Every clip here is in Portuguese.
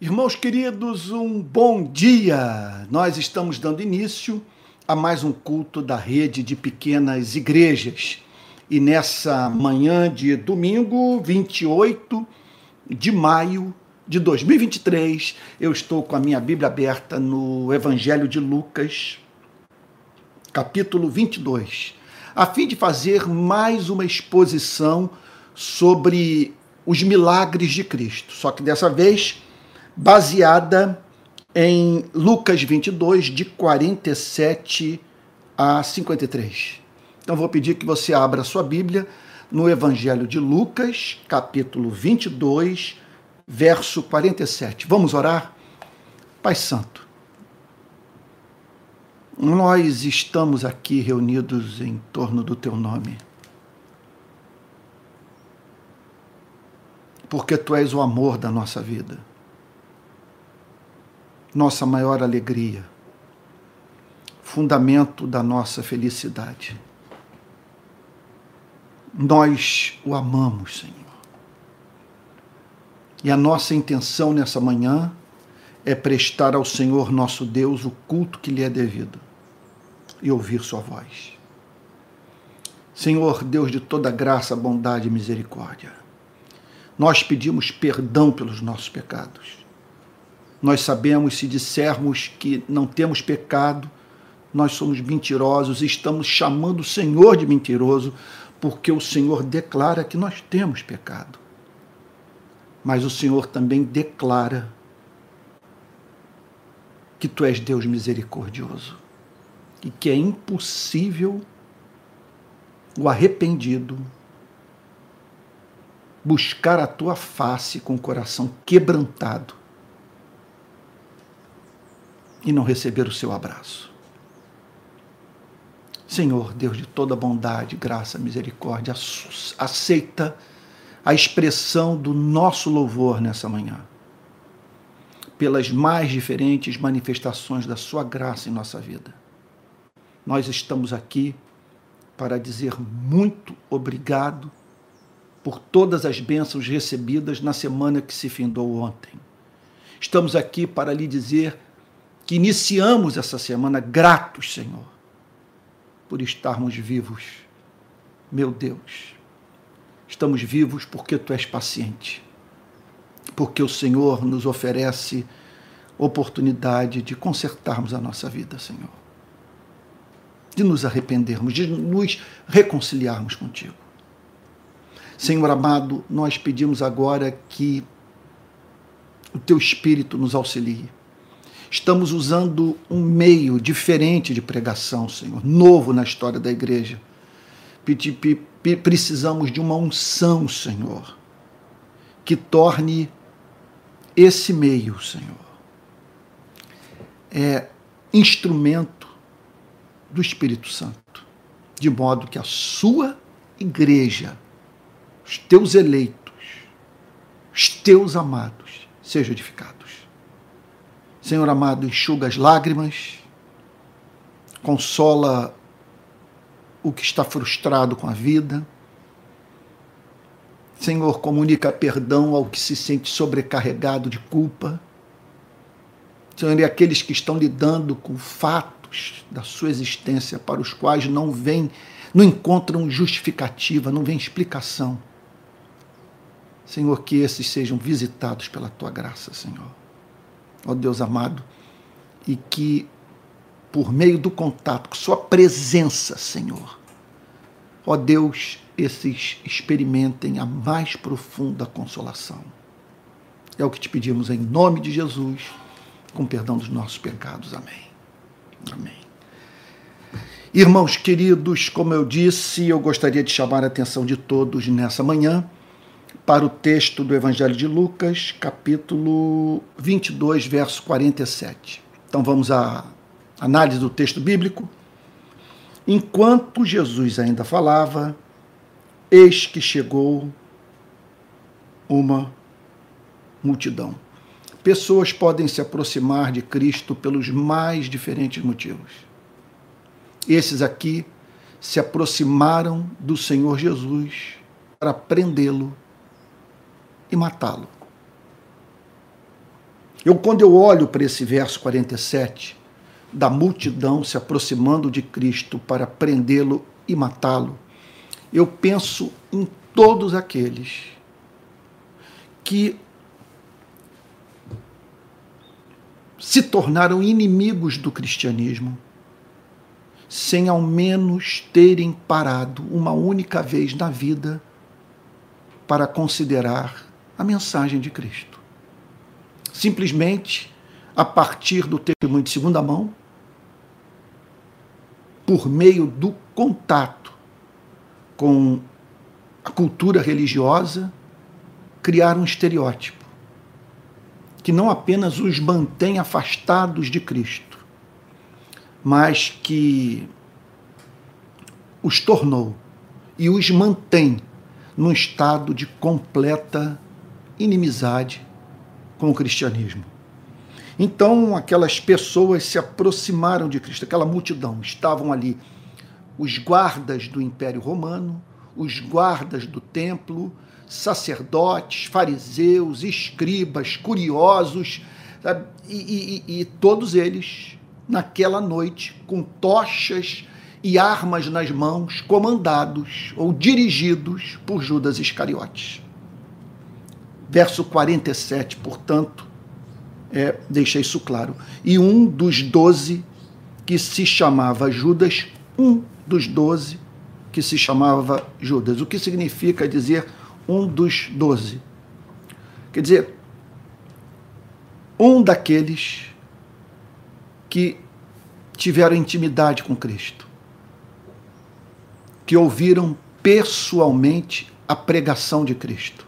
Irmãos queridos, um bom dia! Nós estamos dando início a mais um culto da rede de pequenas igrejas. E nessa manhã de domingo, 28 de maio de 2023, eu estou com a minha Bíblia aberta no Evangelho de Lucas, capítulo 22, a fim de fazer mais uma exposição sobre os milagres de Cristo. Só que dessa vez baseada em Lucas 22, de 47 a 53. Então vou pedir que você abra a sua Bíblia no Evangelho de Lucas, capítulo 22, verso 47. Vamos orar? Pai Santo, nós estamos aqui reunidos em torno do Teu nome. Porque Tu és o amor da nossa vida nossa maior alegria, fundamento da nossa felicidade. Nós o amamos, Senhor. E a nossa intenção nessa manhã é prestar ao Senhor nosso Deus o culto que lhe é devido e ouvir Sua voz. Senhor, Deus de toda graça, bondade e misericórdia, nós pedimos perdão pelos nossos pecados nós sabemos se dissermos que não temos pecado, nós somos mentirosos e estamos chamando o Senhor de mentiroso, porque o Senhor declara que nós temos pecado. Mas o Senhor também declara que tu és Deus misericordioso e que é impossível o arrependido buscar a tua face com o coração quebrantado e não receber o seu abraço. Senhor, Deus de toda bondade, graça, misericórdia, aceita a expressão do nosso louvor nessa manhã, pelas mais diferentes manifestações da Sua graça em nossa vida. Nós estamos aqui para dizer muito obrigado por todas as bênçãos recebidas na semana que se findou ontem. Estamos aqui para lhe dizer que iniciamos essa semana gratos, Senhor, por estarmos vivos. Meu Deus, estamos vivos porque tu és paciente, porque o Senhor nos oferece oportunidade de consertarmos a nossa vida, Senhor, de nos arrependermos, de nos reconciliarmos contigo. Senhor amado, nós pedimos agora que o teu Espírito nos auxilie Estamos usando um meio diferente de pregação, Senhor, novo na história da igreja. Precisamos de uma unção, Senhor, que torne esse meio, Senhor, é instrumento do Espírito Santo, de modo que a sua igreja, os teus eleitos, os teus amados, sejam edificados. Senhor amado, enxuga as lágrimas, consola o que está frustrado com a vida. Senhor, comunica perdão ao que se sente sobrecarregado de culpa. Senhor, e aqueles que estão lidando com fatos da sua existência para os quais não vem, não encontram justificativa, não vem explicação. Senhor, que esses sejam visitados pela tua graça, Senhor ó Deus amado, e que por meio do contato com Sua presença, Senhor, ó Deus, esses experimentem a mais profunda consolação. É o que te pedimos em nome de Jesus, com perdão dos nossos pecados. Amém. Amém. Irmãos queridos, como eu disse, eu gostaria de chamar a atenção de todos nessa manhã para o texto do Evangelho de Lucas, capítulo 22, verso 47. Então vamos à análise do texto bíblico. Enquanto Jesus ainda falava, eis que chegou uma multidão. Pessoas podem se aproximar de Cristo pelos mais diferentes motivos. Esses aqui se aproximaram do Senhor Jesus para prendê-lo e matá-lo. Eu, quando eu olho para esse verso 47, da multidão se aproximando de Cristo para prendê-lo e matá-lo, eu penso em todos aqueles que se tornaram inimigos do cristianismo, sem ao menos terem parado uma única vez na vida para considerar a mensagem de Cristo. Simplesmente a partir do testemunho de segunda mão, por meio do contato com a cultura religiosa, criar um estereótipo que não apenas os mantém afastados de Cristo, mas que os tornou e os mantém num estado de completa inimizade com o cristianismo. Então, aquelas pessoas se aproximaram de Cristo, aquela multidão, estavam ali os guardas do Império Romano, os guardas do templo, sacerdotes, fariseus, escribas, curiosos, e, e, e todos eles, naquela noite, com tochas e armas nas mãos, comandados ou dirigidos por Judas Iscariotes. Verso 47, portanto, é, deixa isso claro. E um dos doze, que se chamava Judas, um dos doze, que se chamava Judas. O que significa dizer um dos doze? Quer dizer, um daqueles que tiveram intimidade com Cristo, que ouviram pessoalmente a pregação de Cristo,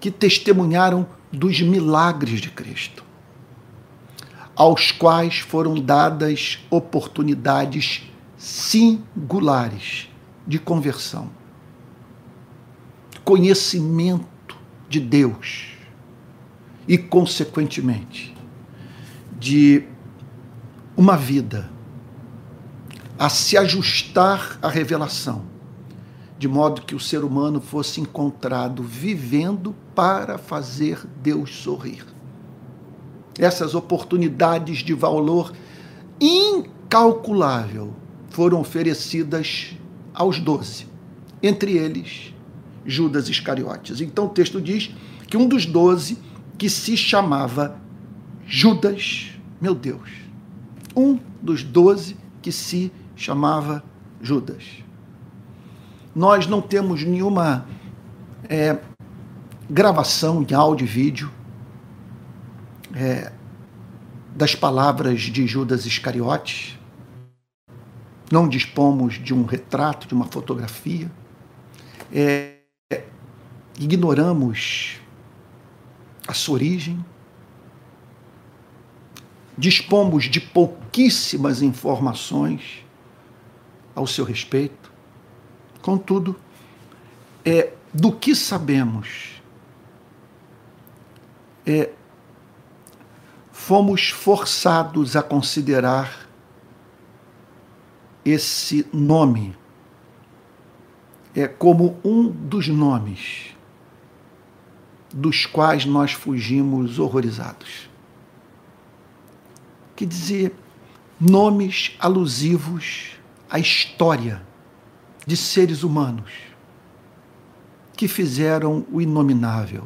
que testemunharam dos milagres de Cristo, aos quais foram dadas oportunidades singulares de conversão, conhecimento de Deus e, consequentemente, de uma vida a se ajustar à revelação, de modo que o ser humano fosse encontrado vivendo para fazer Deus sorrir. Essas oportunidades de valor incalculável foram oferecidas aos doze, entre eles Judas Iscariotes. Então o texto diz que um dos doze, que se chamava Judas, meu Deus, um dos doze que se chamava Judas. Nós não temos nenhuma é, gravação em áudio e vídeo é, das palavras de Judas Iscariotes, não dispomos de um retrato, de uma fotografia, é, ignoramos a sua origem, dispomos de pouquíssimas informações ao seu respeito. Contudo, é, do que sabemos, é, fomos forçados a considerar esse nome é como um dos nomes dos quais nós fugimos horrorizados. Quer dizer, nomes alusivos à história de seres humanos que fizeram o inominável,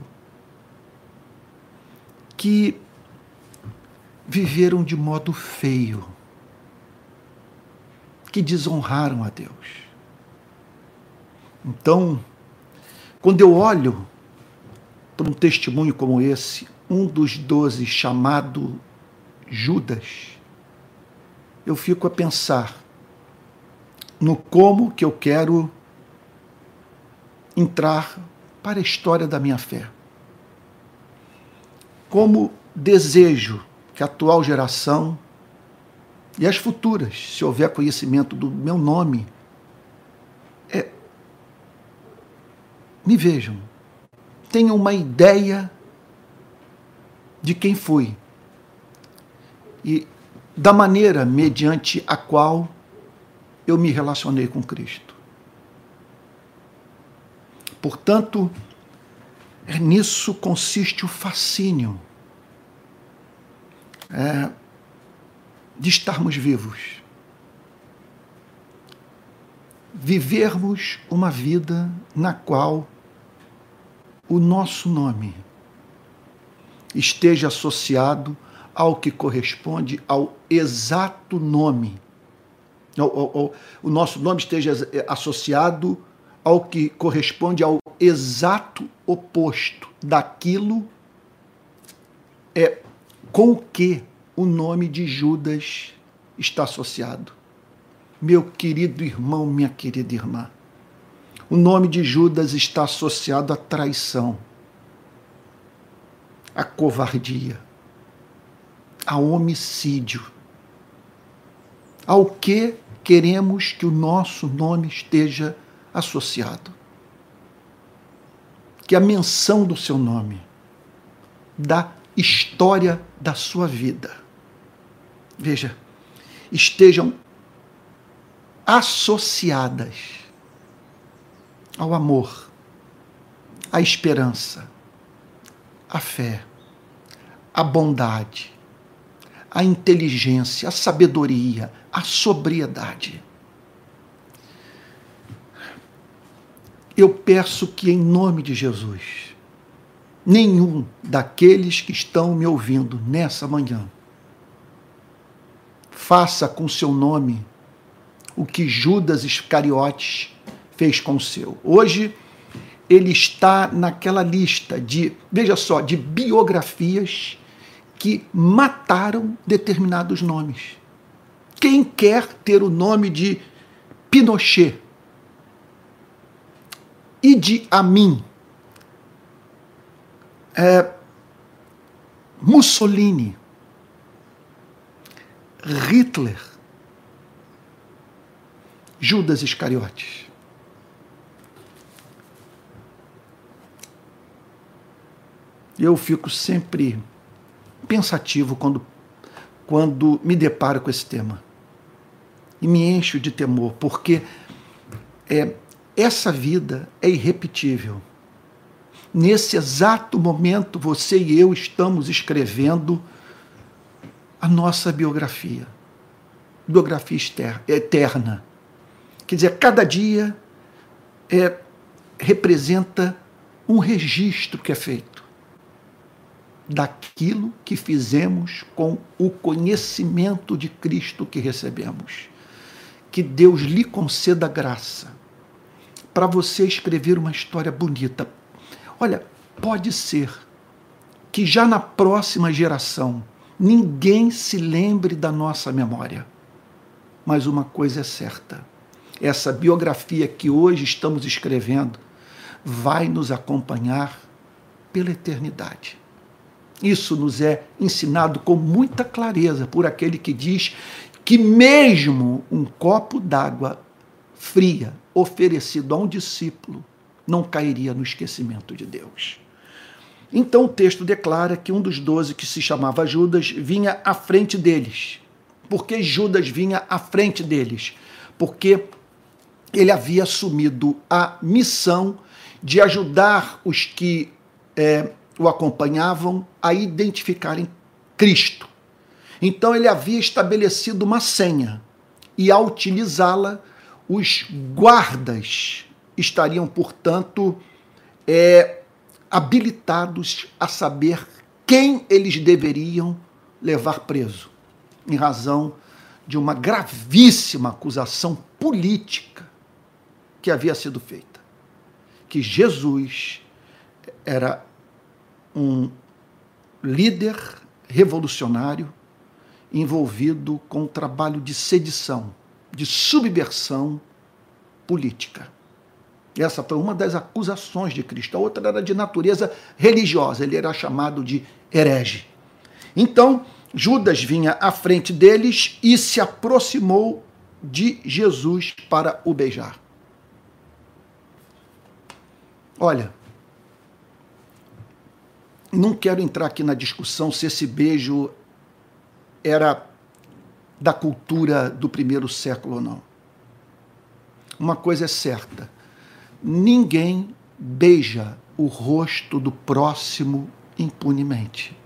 que viveram de modo feio, que desonraram a Deus. Então, quando eu olho para um testemunho como esse, um dos doze chamado Judas, eu fico a pensar no como que eu quero entrar para a história da minha fé. Como desejo que a atual geração e as futuras, se houver conhecimento do meu nome, é, me vejam, tenham uma ideia de quem fui e da maneira mediante a qual eu me relacionei com Cristo. Portanto, É nisso consiste o fascínio é, de estarmos vivos. Vivermos uma vida na qual o nosso nome esteja associado ao que corresponde ao exato nome. O nosso nome esteja associado ao que corresponde ao exato oposto daquilo é com o que o nome de Judas está associado. Meu querido irmão, minha querida irmã, o nome de Judas está associado à traição, à covardia, ao homicídio. Ao que queremos que o nosso nome esteja associado. Que a menção do seu nome, da história da sua vida, veja, estejam associadas ao amor, à esperança, à fé, à bondade, à inteligência, à sabedoria, à sobriedade. Eu peço que, em nome de Jesus, nenhum daqueles que estão me ouvindo nessa manhã faça com seu nome o que Judas Iscariotes fez com o seu. Hoje ele está naquela lista de, veja só, de biografias que mataram determinados nomes. Quem quer ter o nome de Pinochet, Idi Amin, é, Mussolini, Hitler, Judas Iscariotes. Eu fico sempre pensativo quando, quando me deparo com esse tema. E me encho de temor, porque é, essa vida é irrepetível. Nesse exato momento, você e eu estamos escrevendo a nossa biografia. Biografia eterna. Quer dizer, cada dia é, representa um registro que é feito daquilo que fizemos com o conhecimento de Cristo que recebemos. Que Deus lhe conceda graça para você escrever uma história bonita. Olha, pode ser que já na próxima geração ninguém se lembre da nossa memória. Mas uma coisa é certa: essa biografia que hoje estamos escrevendo vai nos acompanhar pela eternidade. Isso nos é ensinado com muita clareza por aquele que diz que, mesmo um copo d'água fria oferecido a um discípulo, não cairia no esquecimento de Deus. Então o texto declara que um dos doze, que se chamava Judas, vinha à frente deles. Por que Judas vinha à frente deles? Porque ele havia assumido a missão de ajudar os que é, o acompanhavam a identificarem Cristo. Então ele havia estabelecido uma senha e, ao utilizá-la, os guardas estariam, portanto, é, habilitados a saber quem eles deveriam levar preso, em razão de uma gravíssima acusação política que havia sido feita. Que Jesus era um líder revolucionário envolvido com o trabalho de sedição, de subversão política. Essa foi uma das acusações de Cristo. A outra era de natureza religiosa, ele era chamado de herege. Então, Judas vinha à frente deles e se aproximou de Jesus para o beijar. Olha, não quero entrar aqui na discussão se esse beijo era da cultura do primeiro século ou não. Uma coisa é certa: ninguém beija o rosto do próximo impunemente.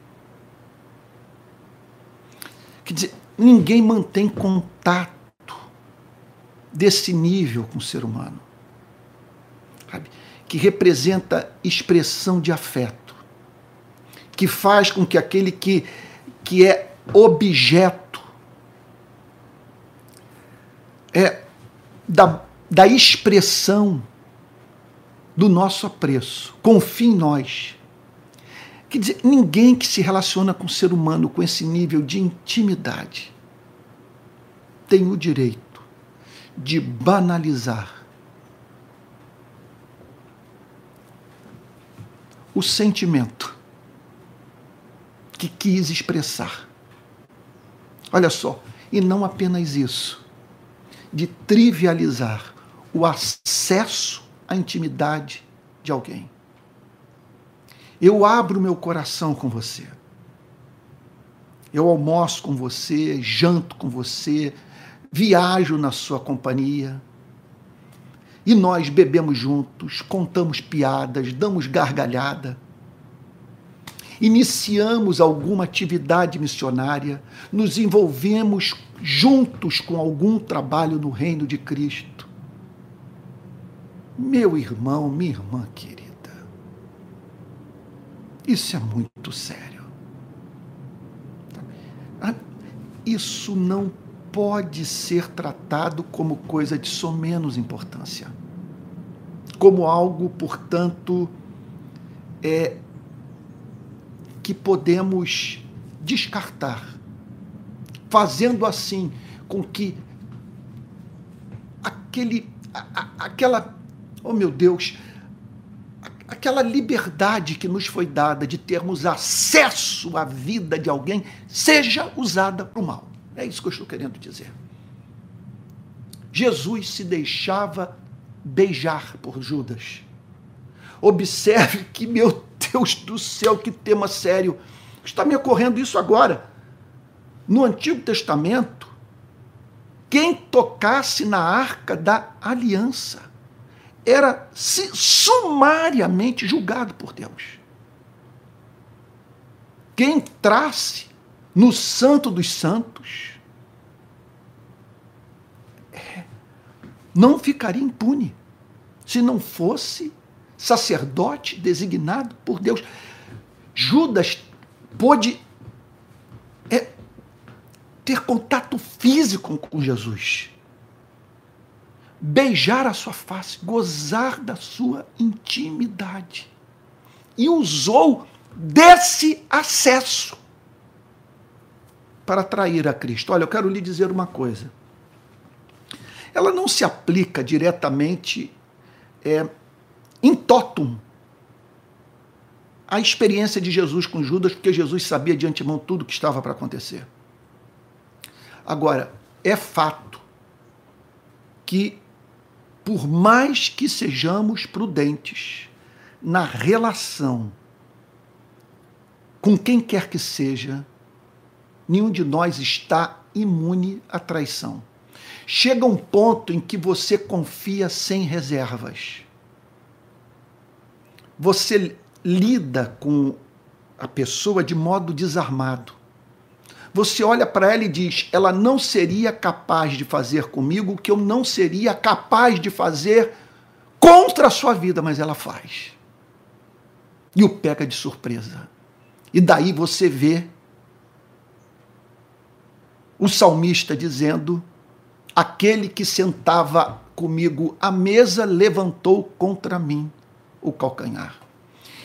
Quer dizer, ninguém mantém contato desse nível com o ser humano, sabe? que representa expressão de afeto, que faz com que aquele que, que é objeto é da, da expressão do nosso apreço, confie em nós. Quer dizer, ninguém que se relaciona com o ser humano com esse nível de intimidade tem o direito de banalizar o sentimento que quis expressar. Olha só, e não apenas isso, de trivializar o acesso à intimidade de alguém. Eu abro meu coração com você. Eu almoço com você, janto com você, viajo na sua companhia. E nós bebemos juntos, contamos piadas, damos gargalhada. Iniciamos alguma atividade missionária, nos envolvemos juntos com algum trabalho no reino de Cristo. Meu irmão, minha irmã querida, isso é muito sério. Ah, isso não pode ser tratado como coisa de somenos importância. Como algo, portanto, é, que podemos descartar, fazendo assim com que aquele, a, a, aquela, oh meu Deus, aquela liberdade que nos foi dada de termos acesso à vida de alguém seja usada para o mal. É isso que eu estou querendo dizer. Jesus se deixava beijar por Judas. Observe que, meu Deus do céu, que tema sério. Está me ocorrendo isso agora. No Antigo Testamento, quem tocasse na arca da aliança era sumariamente julgado por Deus. Quem entrasse no Santo dos Santos é, não ficaria impune se não fosse sacerdote designado por Deus. Judas pôde é, ter contato físico com Jesus beijar a sua face, gozar da sua intimidade. E usou desse acesso para atrair a Cristo. Olha, eu quero lhe dizer uma coisa. Ela não se aplica diretamente é, em totum à experiência de Jesus com Judas, porque Jesus sabia de antemão tudo o que estava para acontecer. Agora, é fato que por mais que sejamos prudentes na relação com quem quer que seja, nenhum de nós está imune à traição. Chega um ponto em que você confia sem reservas. Você lida com a pessoa de modo desarmado você olha para ela e diz: ela não seria capaz de fazer comigo o que eu não seria capaz de fazer contra a sua vida, mas ela faz. E o pega de surpresa. E daí você vê o salmista dizendo: aquele que sentava comigo à mesa levantou contra mim o calcanhar.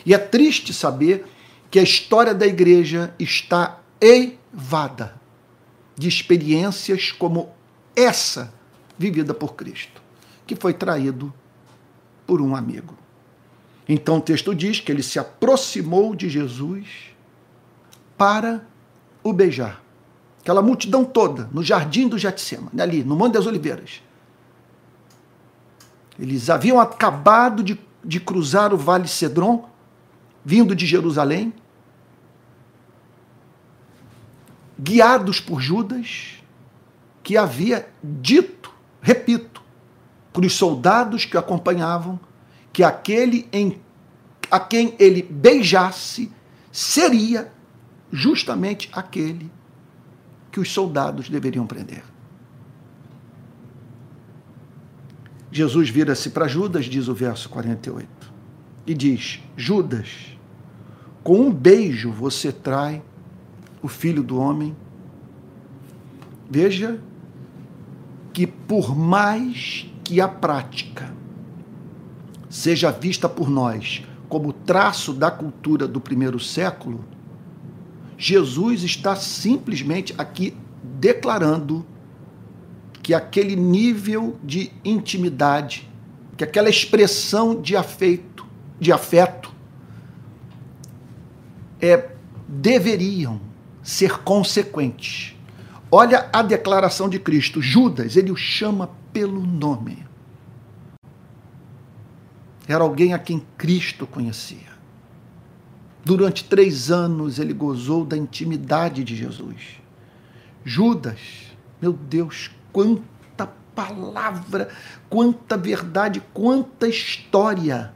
E é triste saber que a história da igreja está eivada de experiências como essa vivida por Cristo, que foi traído por um amigo. Então o texto diz que ele se aproximou de Jesus para o beijar. Aquela multidão toda, no jardim do Getsemane, ali, no Monte das Oliveiras. Eles haviam acabado de, de cruzar o Vale Cedron, vindo de Jerusalém, guiados por Judas, que havia dito, repito, para os soldados que acompanhavam, que aquele em a quem ele beijasse seria justamente aquele que os soldados deveriam prender. Jesus vira-se para Judas, diz o verso 48, e diz: Judas, com um beijo você trai o filho do homem. Veja que, por mais que a prática seja vista por nós como traço da cultura do primeiro século, Jesus está simplesmente aqui declarando que aquele nível de intimidade, que aquela expressão de afeto, de afeto, é, deveriam ser consequentes. Olha a declaração de Cristo. Judas, ele o chama pelo nome. Era alguém a quem Cristo conhecia. Durante três anos ele gozou da intimidade de Jesus. Judas, meu Deus, quanta palavra, quanta verdade, quanta história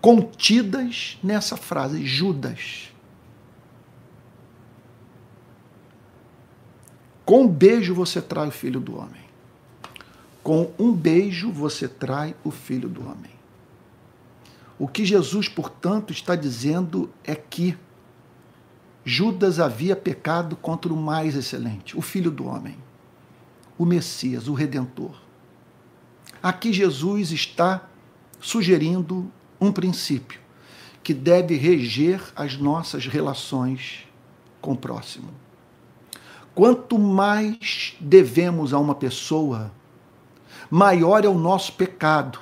contidas nessa frase, Judas. Com um beijo você trai o filho do homem. Com um beijo você trai o filho do homem. O que Jesus, portanto, está dizendo é que Judas havia pecado contra o mais excelente, o filho do homem o Messias, o Redentor. Aqui Jesus está sugerindo um princípio que deve reger as nossas relações com o próximo. Quanto mais devemos a uma pessoa, maior é o nosso pecado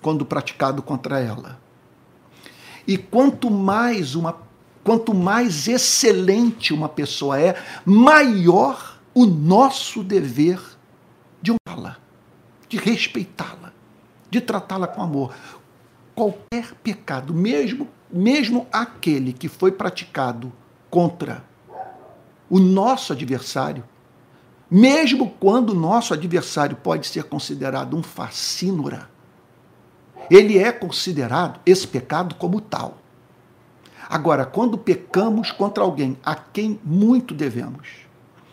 quando praticado contra ela. E quanto mais uma quanto mais excelente uma pessoa é, maior o nosso dever de honrá-la, de respeitá-la, de tratá-la com amor. Qualquer pecado, mesmo, mesmo aquele que foi praticado contra o nosso adversário, mesmo quando o nosso adversário pode ser considerado um facínora, ele é considerado esse pecado como tal. Agora, quando pecamos contra alguém a quem muito devemos,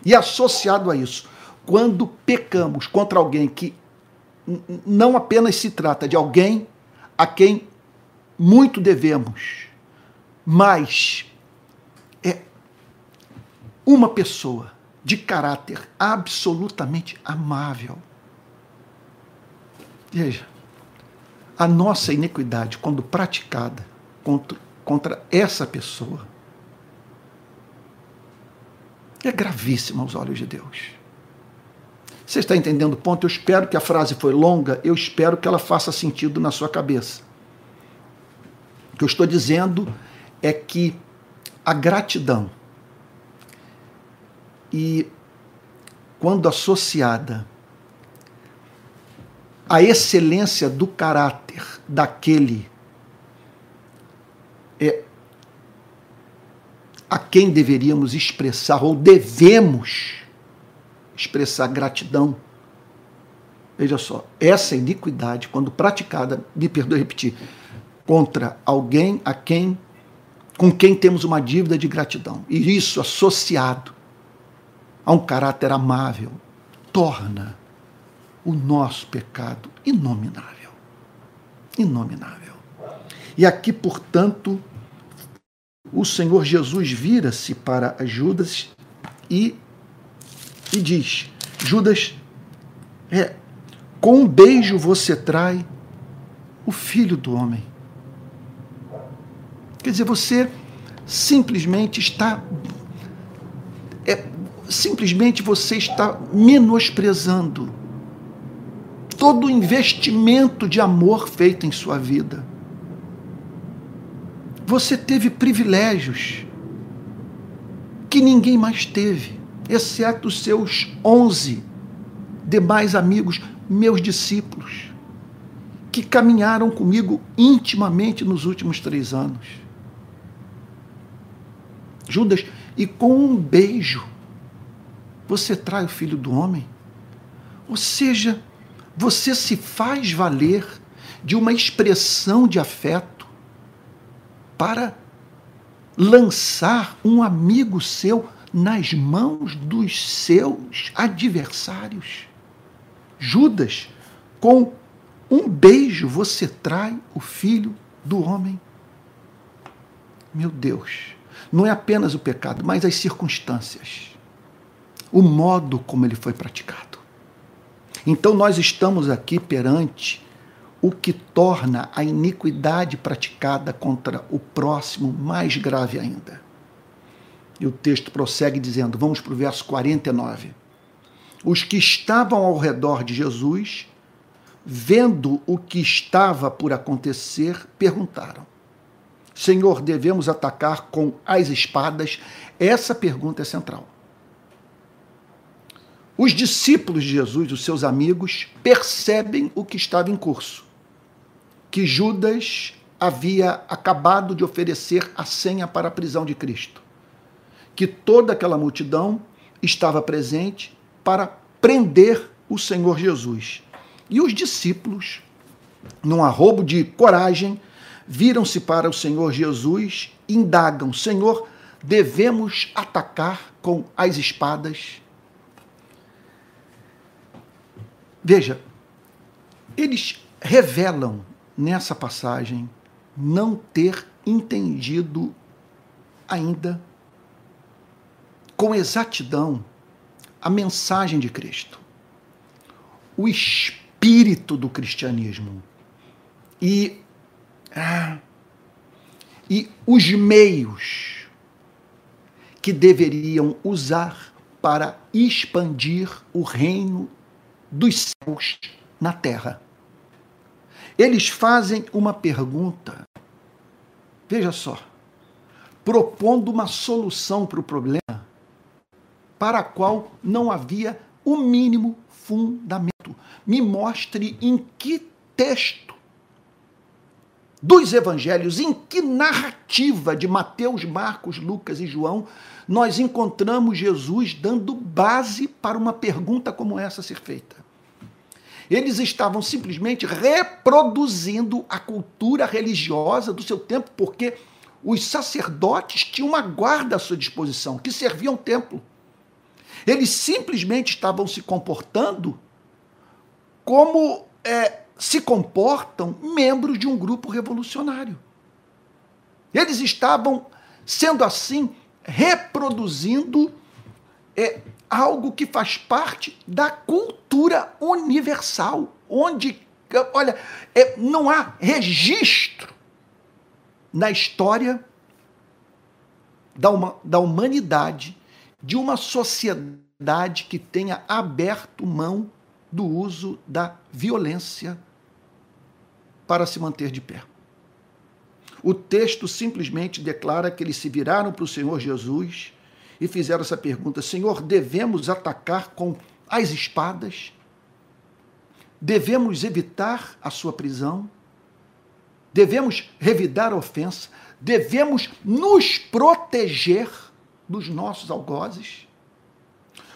e associado a isso, quando pecamos contra alguém que não apenas se trata de alguém a quem muito devemos, mas é uma pessoa de caráter absolutamente amável. Veja, a nossa iniquidade, quando praticada contra, contra essa pessoa, é gravíssima aos olhos de Deus. Você está entendendo o ponto? Eu espero que a frase foi longa, eu espero que ela faça sentido na sua cabeça. O que eu estou dizendo é que a gratidão e quando associada à excelência do caráter daquele é, a quem deveríamos expressar ou devemos expressar gratidão. Veja só, essa iniquidade, quando praticada, me perdoe repetir, contra alguém a quem com quem temos uma dívida de gratidão, e isso associado a um caráter amável, torna o nosso pecado inominável. Inominável. E aqui, portanto, o Senhor Jesus vira-se para Judas e, e diz: Judas, é, com um beijo você trai o filho do homem. Quer dizer, você simplesmente está. É, simplesmente você está menosprezando todo o investimento de amor feito em sua vida você teve privilégios que ninguém mais teve, exceto os seus onze demais amigos, meus discípulos, que caminharam comigo intimamente nos últimos três anos. Judas, e com um beijo, você trai o filho do homem? Ou seja, você se faz valer de uma expressão de afeto para lançar um amigo seu nas mãos dos seus adversários. Judas, com um beijo você trai o filho do homem. Meu Deus, não é apenas o pecado, mas as circunstâncias, o modo como ele foi praticado. Então nós estamos aqui perante o que torna a iniquidade praticada contra o próximo mais grave ainda. E o texto prossegue dizendo: vamos para o verso 49. Os que estavam ao redor de Jesus, vendo o que estava por acontecer, perguntaram: Senhor, devemos atacar com as espadas? Essa pergunta é central. Os discípulos de Jesus, os seus amigos, percebem o que estava em curso que Judas havia acabado de oferecer a senha para a prisão de Cristo. Que toda aquela multidão estava presente para prender o Senhor Jesus. E os discípulos, num arrobo de coragem, viram-se para o Senhor Jesus e indagam: Senhor, devemos atacar com as espadas? Veja, eles revelam nessa passagem, não ter entendido ainda com exatidão a mensagem de Cristo, o espírito do cristianismo e, ah, e os meios que deveriam usar para expandir o reino dos céus na terra. Eles fazem uma pergunta, veja só, propondo uma solução para o problema para a qual não havia o mínimo fundamento. Me mostre em que texto dos evangelhos, em que narrativa de Mateus, Marcos, Lucas e João nós encontramos Jesus dando base para uma pergunta como essa ser feita. Eles estavam simplesmente reproduzindo a cultura religiosa do seu tempo, porque os sacerdotes tinham uma guarda à sua disposição, que servia ao templo. Eles simplesmente estavam se comportando como é, se comportam membros de um grupo revolucionário. Eles estavam, sendo assim, reproduzindo é, algo que faz parte da cultura universal, onde, olha, é, não há registro na história da, uma, da humanidade de uma sociedade que tenha aberto mão do uso da violência para se manter de pé. O texto simplesmente declara que eles se viraram para o Senhor Jesus e fizeram essa pergunta: Senhor, devemos atacar com as espadas? Devemos evitar a sua prisão? Devemos revidar a ofensa? Devemos nos proteger dos nossos algozes?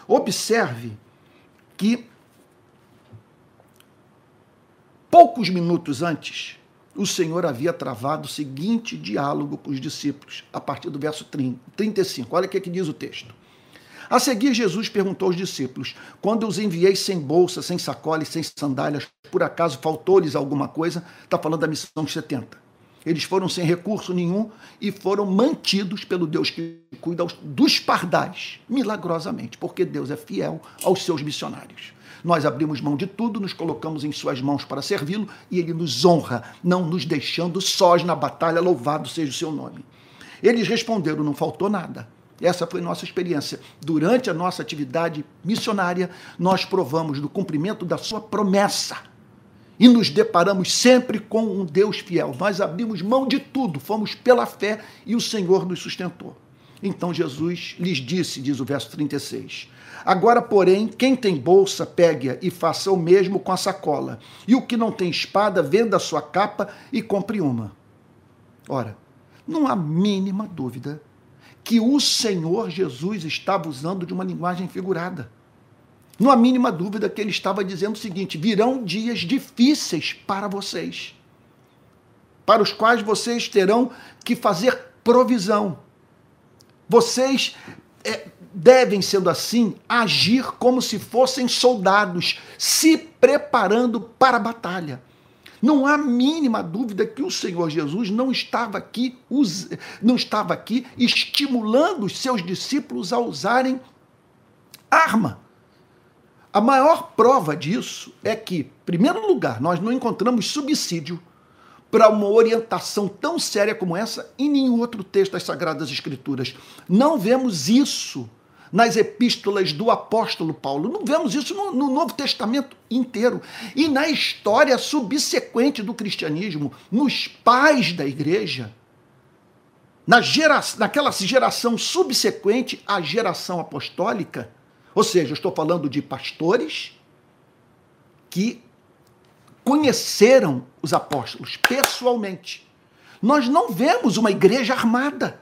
Observe que poucos minutos antes, o Senhor havia travado o seguinte diálogo com os discípulos, a partir do verso 30, 35. Olha o que, é que diz o texto. A seguir, Jesus perguntou aos discípulos: Quando os enviei sem bolsa, sem sacola e sem sandálias, por acaso faltou-lhes alguma coisa? Está falando da missão de 70. Eles foram sem recurso nenhum e foram mantidos pelo Deus que cuida dos pardais, milagrosamente, porque Deus é fiel aos seus missionários. Nós abrimos mão de tudo, nos colocamos em Suas mãos para servi-lo e Ele nos honra, não nos deixando sós na batalha. Louvado seja o seu nome. Eles responderam: não faltou nada. Essa foi nossa experiência. Durante a nossa atividade missionária, nós provamos do cumprimento da Sua promessa e nos deparamos sempre com um Deus fiel. Nós abrimos mão de tudo, fomos pela fé e o Senhor nos sustentou. Então Jesus lhes disse, diz o verso 36, Agora, porém, quem tem bolsa, pegue-a e faça o mesmo com a sacola. E o que não tem espada, venda a sua capa e compre uma. Ora, não há mínima dúvida que o Senhor Jesus estava usando de uma linguagem figurada. Não há mínima dúvida que ele estava dizendo o seguinte: virão dias difíceis para vocês. para os quais vocês terão que fazer provisão. Vocês é, devem, sendo assim, agir como se fossem soldados, se preparando para a batalha. Não há mínima dúvida que o Senhor Jesus não estava aqui, não estava aqui estimulando os seus discípulos a usarem arma. A maior prova disso é que, em primeiro lugar, nós não encontramos subsídio para uma orientação tão séria como essa em nenhum outro texto das Sagradas Escrituras. Não vemos isso nas epístolas do apóstolo Paulo. Não vemos isso no, no, Novo Testamento inteiro. E na história subsequente do cristianismo, nos pais da igreja, na gera, naquela geração subsequente à geração apostólica, ou seja, estou falando de pastores que conheceram os apóstolos pessoalmente. Nós não vemos uma igreja armada.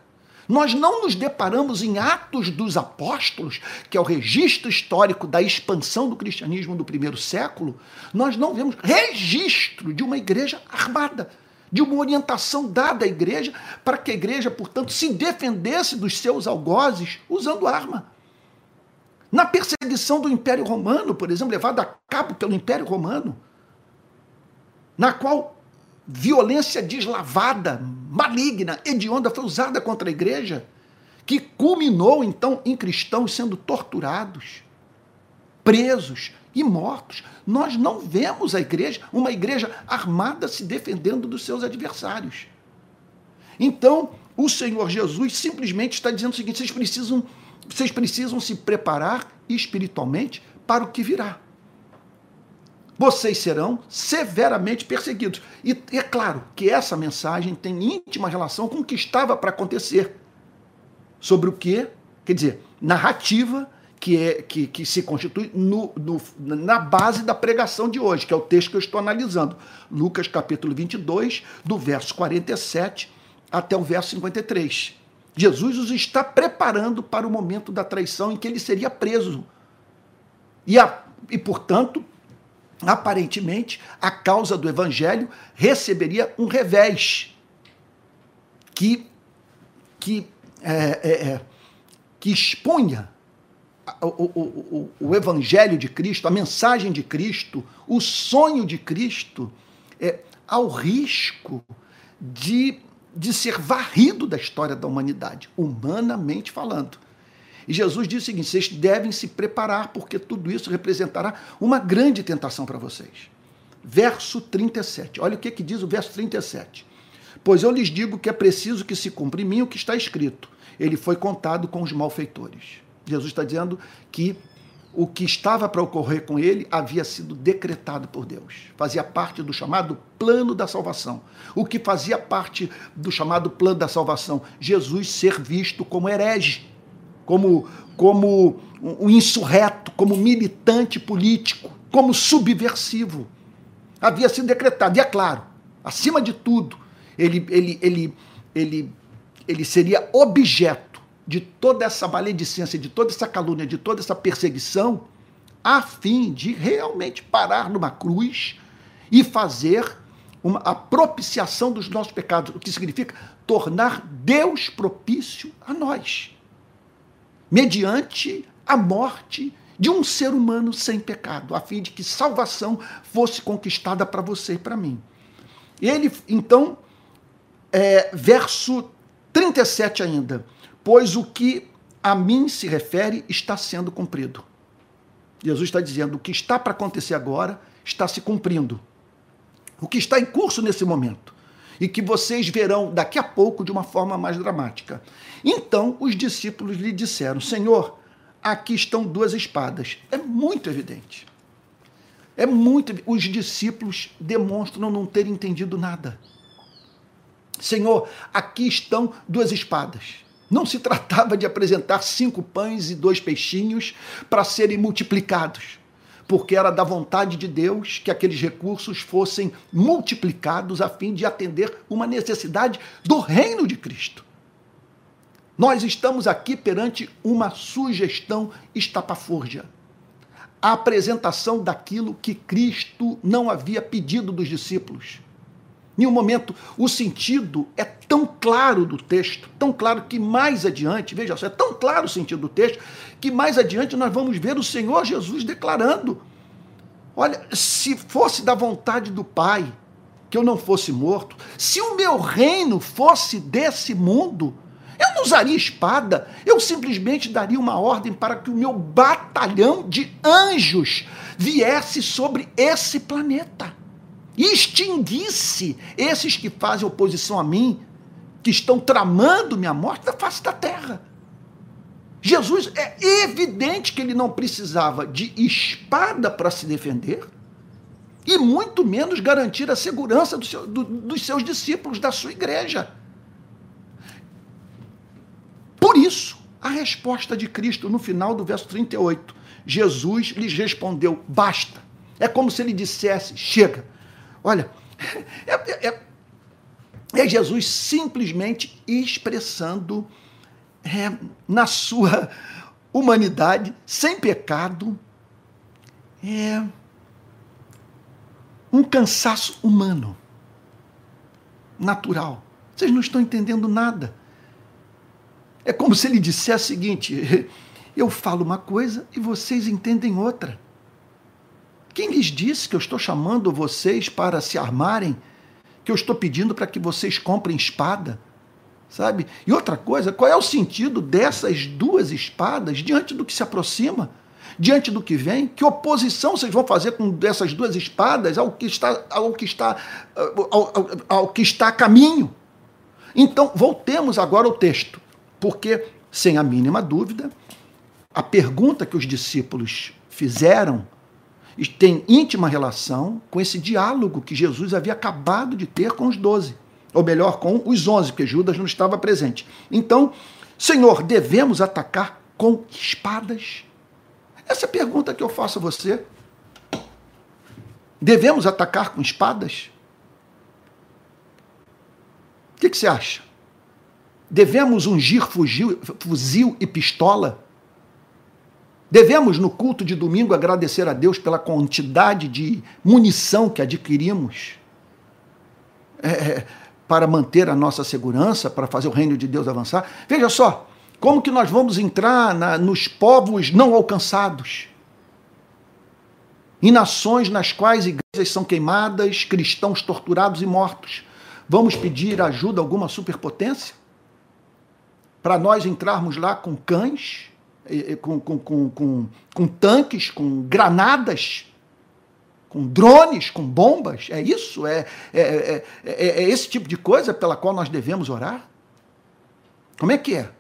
Nós não nos deparamos em Atos dos Apóstolos, que é o registro histórico da expansão do cristianismo do primeiro século, nós não vemos registro de uma igreja armada, de uma orientação dada à igreja para que a igreja, portanto, se defendesse dos seus algozes usando arma. Na perseguição do Império Romano, por exemplo, levada a cabo pelo Império Romano, na qual violência deslavada, maligna, hedionda foi usada contra a igreja, que culminou então em cristãos sendo torturados, presos e mortos. Nós não vemos a igreja, uma igreja armada se defendendo dos seus adversários. Então, o Senhor Jesus simplesmente está dizendo o seguinte: vocês precisam, vocês precisam se preparar espiritualmente para o que virá vocês serão severamente perseguidos. E é claro que essa mensagem tem íntima relação com o que estava para acontecer. Sobre o que, quer dizer, narrativa que, é, que, que se constitui no, no, na base da pregação de hoje, que é o texto que eu estou analisando. Lucas capítulo 22, do verso 47 até o verso 53. Jesus os está preparando para o momento da traição em que ele seria preso. E, a, e portanto, aparentemente, a causa do evangelho receberia um revés que, que, é, é, é que expunha o, o, o, o, evangelho de Cristo, a mensagem de Cristo, o sonho de Cristo, é, ao risco de, de ser varrido da história da humanidade, humanamente falando. E Jesus disse o seguinte: vocês devem se preparar, porque tudo isso representará uma grande tentação para vocês. Verso 37. Olha o que, que diz o verso 37. Pois eu lhes digo que é preciso que se cumpra em mim o que está escrito. Ele foi contado com os malfeitores. Jesus está dizendo que o que estava para ocorrer com ele havia sido decretado por Deus. Fazia parte do chamado plano da salvação. O que fazia parte do chamado plano da salvação? Jesus ser visto como herege como, como um insurreto, como militante político, como subversivo. Havia sido decretado. E é claro, acima de tudo, ele, ele, ele, ele, ele seria objeto de toda essa maledicência, de toda essa calúnia, de toda essa perseguição, a fim de realmente parar numa cruz e fazer uma, a propiciação dos nossos pecados, o que significa tornar Deus propício a nós mediante a morte de um ser humano sem pecado, a fim de que salvação fosse conquistada para você e para mim. Ele, então, é, verso 37 ainda, pois o que a mim se refere está sendo cumprido. Jesus está dizendo: o que está para acontecer agora está se cumprindo. O que está em curso nesse momento e que vocês verão daqui a pouco de uma forma mais dramática. Então os discípulos lhe disseram: Senhor, aqui estão duas espadas. É muito evidente. É muito. Os discípulos demonstram não ter entendido nada. Senhor, aqui estão duas espadas. Não se tratava de apresentar cinco pães e dois peixinhos para serem multiplicados porque era da vontade de Deus que aqueles recursos fossem multiplicados a fim de atender uma necessidade do reino de Cristo. Nós estamos aqui perante uma sugestão estapafúrdia. A apresentação daquilo que Cristo não havia pedido dos discípulos. Em um momento, o sentido é tão claro do texto, tão claro que mais adiante, veja só, é tão claro o sentido do texto, que mais adiante nós vamos ver o Senhor Jesus declarando: Olha, se fosse da vontade do Pai que eu não fosse morto, se o meu reino fosse desse mundo, eu não usaria espada, eu simplesmente daria uma ordem para que o meu batalhão de anjos viesse sobre esse planeta extinguisse esses que fazem oposição a mim, que estão tramando minha morte da face da terra. Jesus é evidente que ele não precisava de espada para se defender e muito menos garantir a segurança do seu, do, dos seus discípulos, da sua igreja. Por isso, a resposta de Cristo no final do verso 38, Jesus lhes respondeu: basta. É como se ele dissesse: chega Olha, é, é, é, é Jesus simplesmente expressando é, na sua humanidade, sem pecado, é um cansaço humano, natural. Vocês não estão entendendo nada. É como se ele dissesse o seguinte: eu falo uma coisa e vocês entendem outra. Quem lhes disse que eu estou chamando vocês para se armarem? Que eu estou pedindo para que vocês comprem espada? Sabe? E outra coisa, qual é o sentido dessas duas espadas diante do que se aproxima? Diante do que vem? Que oposição vocês vão fazer com essas duas espadas ao que está ao que está ao, ao, ao que está a caminho? Então, voltemos agora ao texto, porque sem a mínima dúvida, a pergunta que os discípulos fizeram tem íntima relação com esse diálogo que Jesus havia acabado de ter com os doze, ou melhor, com os onze, porque Judas não estava presente. Então, Senhor, devemos atacar com espadas? Essa é pergunta que eu faço a você. Devemos atacar com espadas? O que, que você acha? Devemos ungir fuzil, fuzil e pistola? Devemos, no culto de domingo, agradecer a Deus pela quantidade de munição que adquirimos é, é, para manter a nossa segurança, para fazer o reino de Deus avançar. Veja só, como que nós vamos entrar na, nos povos não alcançados? Em nações nas quais igrejas são queimadas, cristãos torturados e mortos. Vamos pedir ajuda a alguma superpotência? Para nós entrarmos lá com cães? Com, com, com, com, com tanques, com granadas, com drones, com bombas? É isso? É, é, é, é, é esse tipo de coisa pela qual nós devemos orar? Como é que é?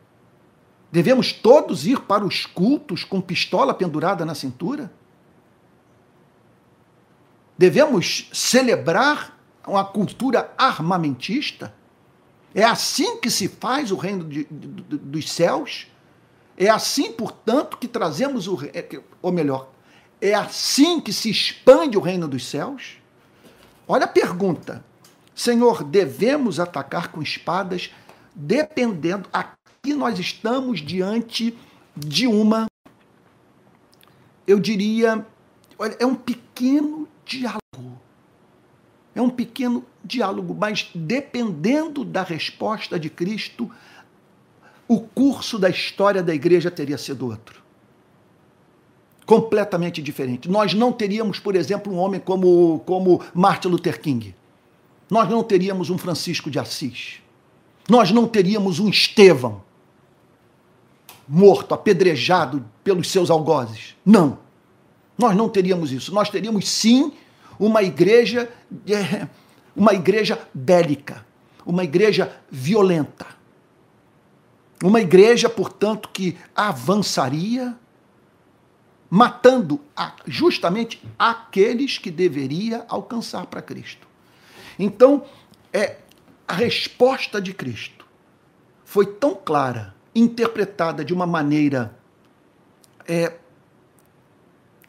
Devemos todos ir para os cultos com pistola pendurada na cintura? Devemos celebrar uma cultura armamentista? É assim que se faz o reino de, de, dos céus? É assim, portanto, que trazemos o. É ou melhor, é assim que se expande o reino dos céus? Olha a pergunta. Senhor, devemos atacar com espadas, dependendo. Aqui nós estamos diante de uma. Eu diria. Olha, é um pequeno diálogo. É um pequeno diálogo, mas dependendo da resposta de Cristo, o curso da história da igreja teria sido outro. Completamente diferente. Nós não teríamos, por exemplo, um homem como, como Martin Luther King. Nós não teríamos um Francisco de Assis. Nós não teríamos um Estevão morto, apedrejado pelos seus algozes. Não. Nós não teríamos isso. Nós teríamos sim uma igreja, uma igreja bélica, uma igreja violenta uma igreja, portanto, que avançaria, matando justamente aqueles que deveria alcançar para Cristo. Então, é, a resposta de Cristo foi tão clara, interpretada de uma maneira é,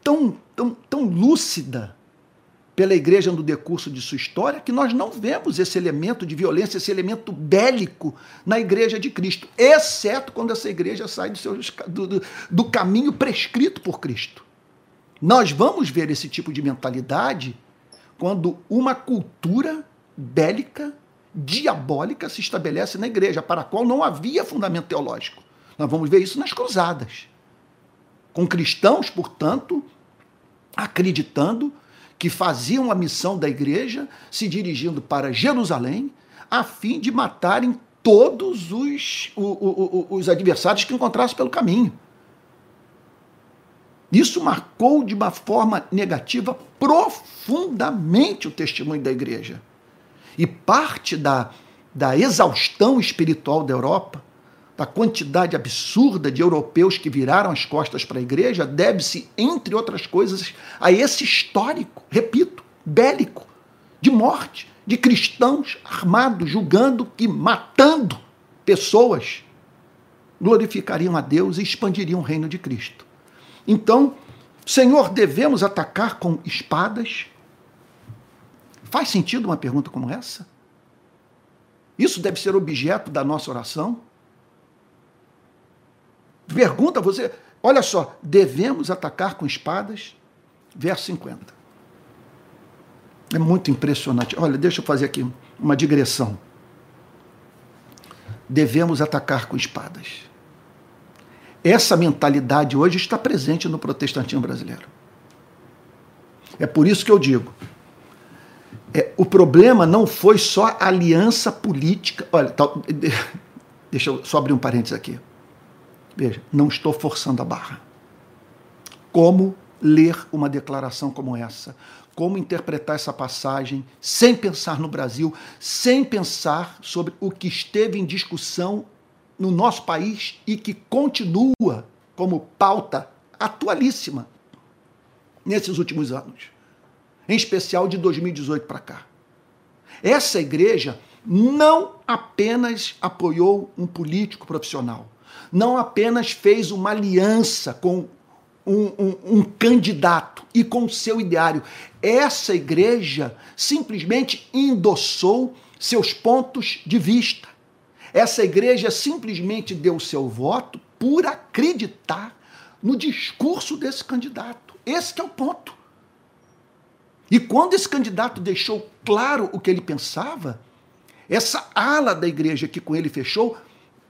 tão, tão, tão lúcida, pela igreja no decurso de sua história que nós não vemos esse elemento de violência, esse elemento bélico na igreja de Cristo, exceto quando essa igreja sai do, seu, do, do, caminho prescrito por Cristo. Nós vamos ver esse tipo de mentalidade quando uma cultura bélica, diabólica se estabelece na igreja, para a qual não havia fundamento teológico. Nós vamos ver isso nas cruzadas. Com cristãos, portanto, acreditando que faziam a missão da igreja, se dirigindo para Jerusalém, a fim de matarem todos os, os, os adversários que encontrassem pelo caminho. Isso marcou de uma forma negativa profundamente o testemunho da igreja. E parte da, da exaustão espiritual da Europa, da quantidade absurda de europeus que viraram as costas para a igreja, deve-se, entre outras coisas, a esse histórico, repito, bélico, de morte, de cristãos armados, julgando que matando pessoas glorificariam a Deus e expandiriam o reino de Cristo. Então, Senhor, devemos atacar com espadas? Faz sentido uma pergunta como essa? Isso deve ser objeto da nossa oração? Pergunta você, olha só, devemos atacar com espadas? Verso 50. É muito impressionante. Olha, deixa eu fazer aqui uma digressão. Devemos atacar com espadas. Essa mentalidade hoje está presente no protestantismo brasileiro. É por isso que eu digo: é, o problema não foi só aliança política. Olha, deixa eu só abrir um parênteses aqui. Veja, não estou forçando a barra. Como ler uma declaração como essa? Como interpretar essa passagem sem pensar no Brasil, sem pensar sobre o que esteve em discussão no nosso país e que continua como pauta atualíssima nesses últimos anos, em especial de 2018 para cá. Essa igreja não apenas apoiou um político profissional, não apenas fez uma aliança com um, um, um, candidato e com seu ideário. Essa igreja simplesmente endossou seus pontos de vista. Essa igreja simplesmente deu seu voto por acreditar no discurso desse candidato. Esse é o ponto. E quando esse candidato deixou claro o que ele pensava, essa ala da igreja que com ele fechou,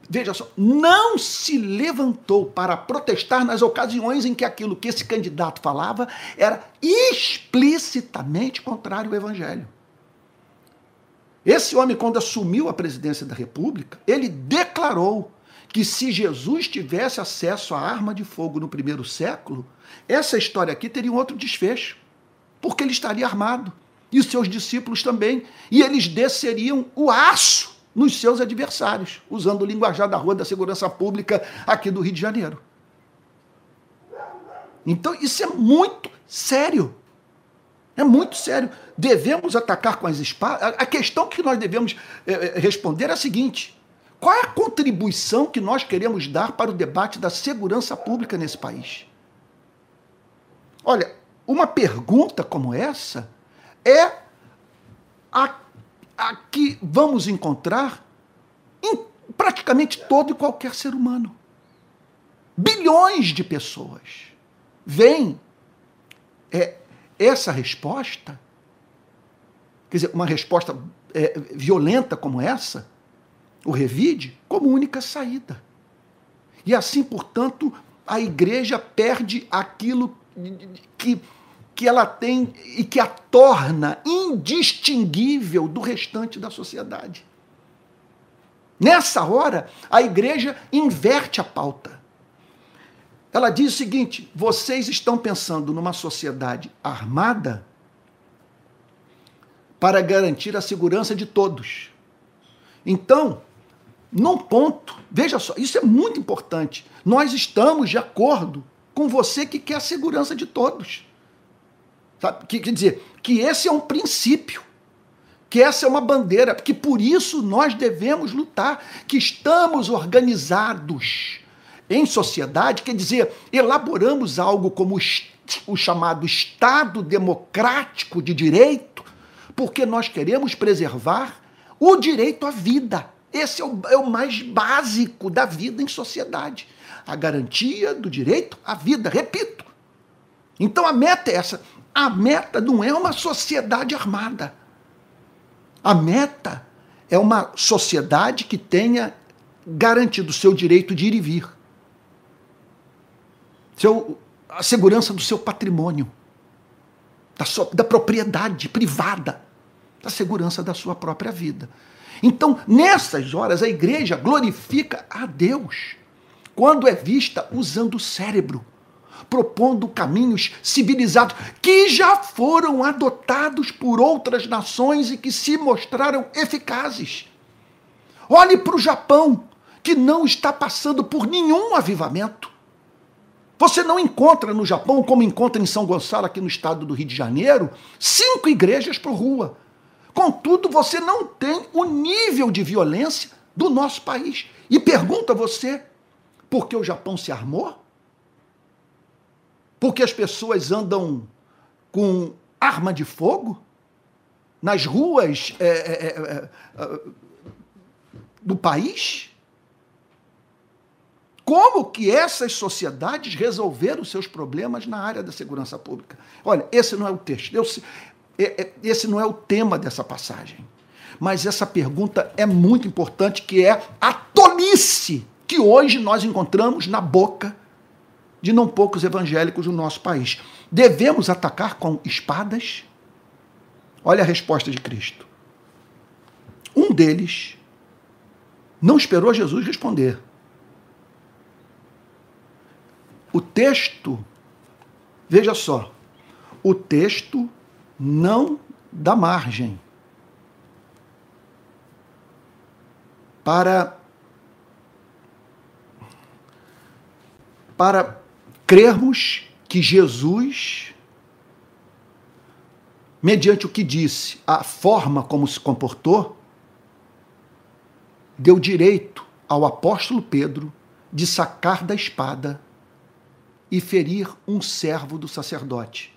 veja só, não se levantou para protestar nas ocasiões em que aquilo que esse candidato falava era explicitamente contrário ao evangelho. Esse homem, quando assumiu a presidência da República, ele declarou que se Jesus tivesse acesso à arma de fogo no primeiro século, essa história aqui teria um outro desfecho, porque ele estaria armado, e os seus discípulos também, e eles desceriam o aço nos seus adversários, usando o linguajar da Rua da Segurança Pública aqui do Rio de Janeiro. Então, isso é muito sério. É muito sério. Devemos atacar com as espadas? A questão que nós devemos é, responder é a seguinte: qual é a contribuição que nós queremos dar para o debate da segurança pública nesse país? Olha, uma pergunta como essa é a, a que vamos encontrar em praticamente todo e qualquer ser humano. Bilhões de pessoas veem é, essa resposta, quer dizer, uma resposta é, violenta como essa, o revide, como única saída. E assim, portanto, a igreja perde aquilo que, que ela tem e que a torna indistinguível do restante da sociedade. Nessa hora, a igreja inverte a pauta. Ela diz o seguinte: vocês estão pensando numa sociedade armada para garantir a segurança de todos. Então, num ponto, veja só, isso é muito importante. Nós estamos de acordo com você que quer a segurança de todos. Sabe? Que, quer dizer, que esse é um princípio, que essa é uma bandeira, que por isso nós devemos lutar, que estamos organizados em sociedade, quer dizer, elaboramos algo como o chamado Estado democrático de direito, porque nós queremos preservar o direito à vida. Esse é o, é o mais básico da vida em sociedade. A garantia do direito à vida, repito. Então a meta é essa. A meta não é uma sociedade armada. A meta é uma sociedade que tenha garantido o seu direito de ir e vir, seu, a segurança do seu patrimônio, da, sua, da propriedade privada, da segurança da sua própria vida. Então, nessas horas, a igreja glorifica a Deus. Quando é vista usando o cérebro, propondo caminhos civilizados que já foram adotados por outras nações e que se mostraram eficazes. Olhe para o Japão, que não está passando por nenhum avivamento. Você não encontra no Japão, como encontra em São Gonçalo, aqui no estado do Rio de Janeiro, cinco igrejas por rua. Contudo, você não tem o nível de violência do nosso país. E pergunta você, por que o Japão se armou? Porque as pessoas andam com arma de fogo nas ruas é, é, é, é do país? Como que essas sociedades resolveram seus problemas na área da segurança pública? Olha, esse não é o texto, é, é, esse não é o tema dessa passagem. Mas essa pergunta é muito importante, que é a tolice que hoje nós encontramos na boca de não poucos evangélicos no nosso país. Devemos atacar com espadas? Olha a resposta de Cristo. Um deles não esperou Jesus responder. O texto, veja só, o texto não dá margem para para crermos que Jesus mediante o que disse, a forma como se comportou, deu direito ao apóstolo Pedro de sacar da espada e ferir um servo do sacerdote.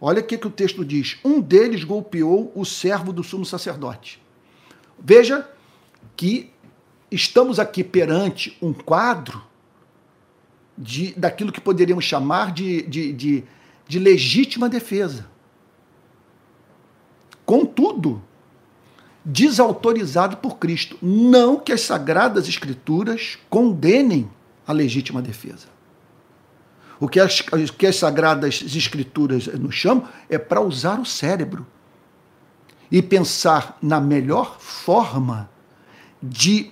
Olha o que, que o texto diz: um deles golpeou o servo do sumo sacerdote. Veja que estamos aqui perante um quadro de, daquilo que poderíamos chamar de, de, de, de legítima defesa. Contudo, desautorizado por Cristo. Não que as sagradas escrituras condenem a legítima defesa. O que as, o que as sagradas escrituras nos chamam é para usar o cérebro e pensar na melhor forma de,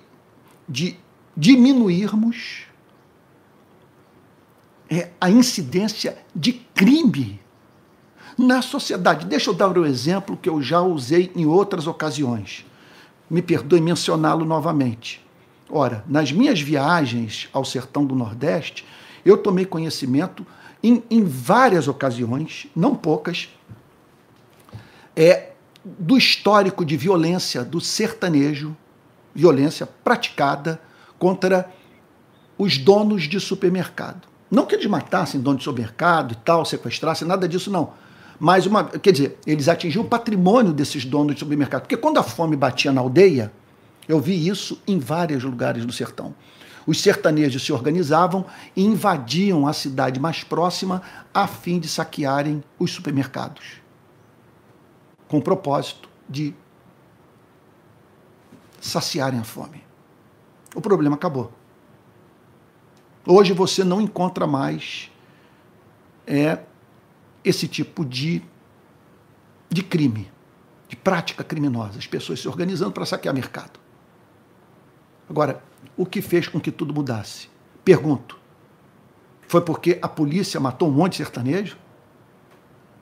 de diminuirmos é, a incidência de crime na sociedade. Deixa eu dar um exemplo que eu já usei em outras ocasiões. Me perdoe mencioná-lo novamente. Ora, nas minhas viagens ao sertão do Nordeste, eu tomei conhecimento em, em várias ocasiões, não poucas, é, do histórico de violência do sertanejo, violência praticada contra os donos de supermercado. Não que eles matassem donos de supermercado e tal, sequestrassem, nada disso não. Mas uma, quer dizer, eles atingiam o patrimônio desses donos de supermercado. Porque quando a fome batia na aldeia, eu vi isso em vários lugares do sertão os sertanejos se organizavam e invadiam a cidade mais próxima a fim de saquearem os supermercados, com o propósito de saciarem a fome. O problema acabou. Hoje você não encontra mais é, esse tipo de, de crime, de prática criminosa, as pessoas se organizando para saquear mercado. Agora, o que fez com que tudo mudasse? Pergunto. Foi porque a polícia matou um monte de sertanejo?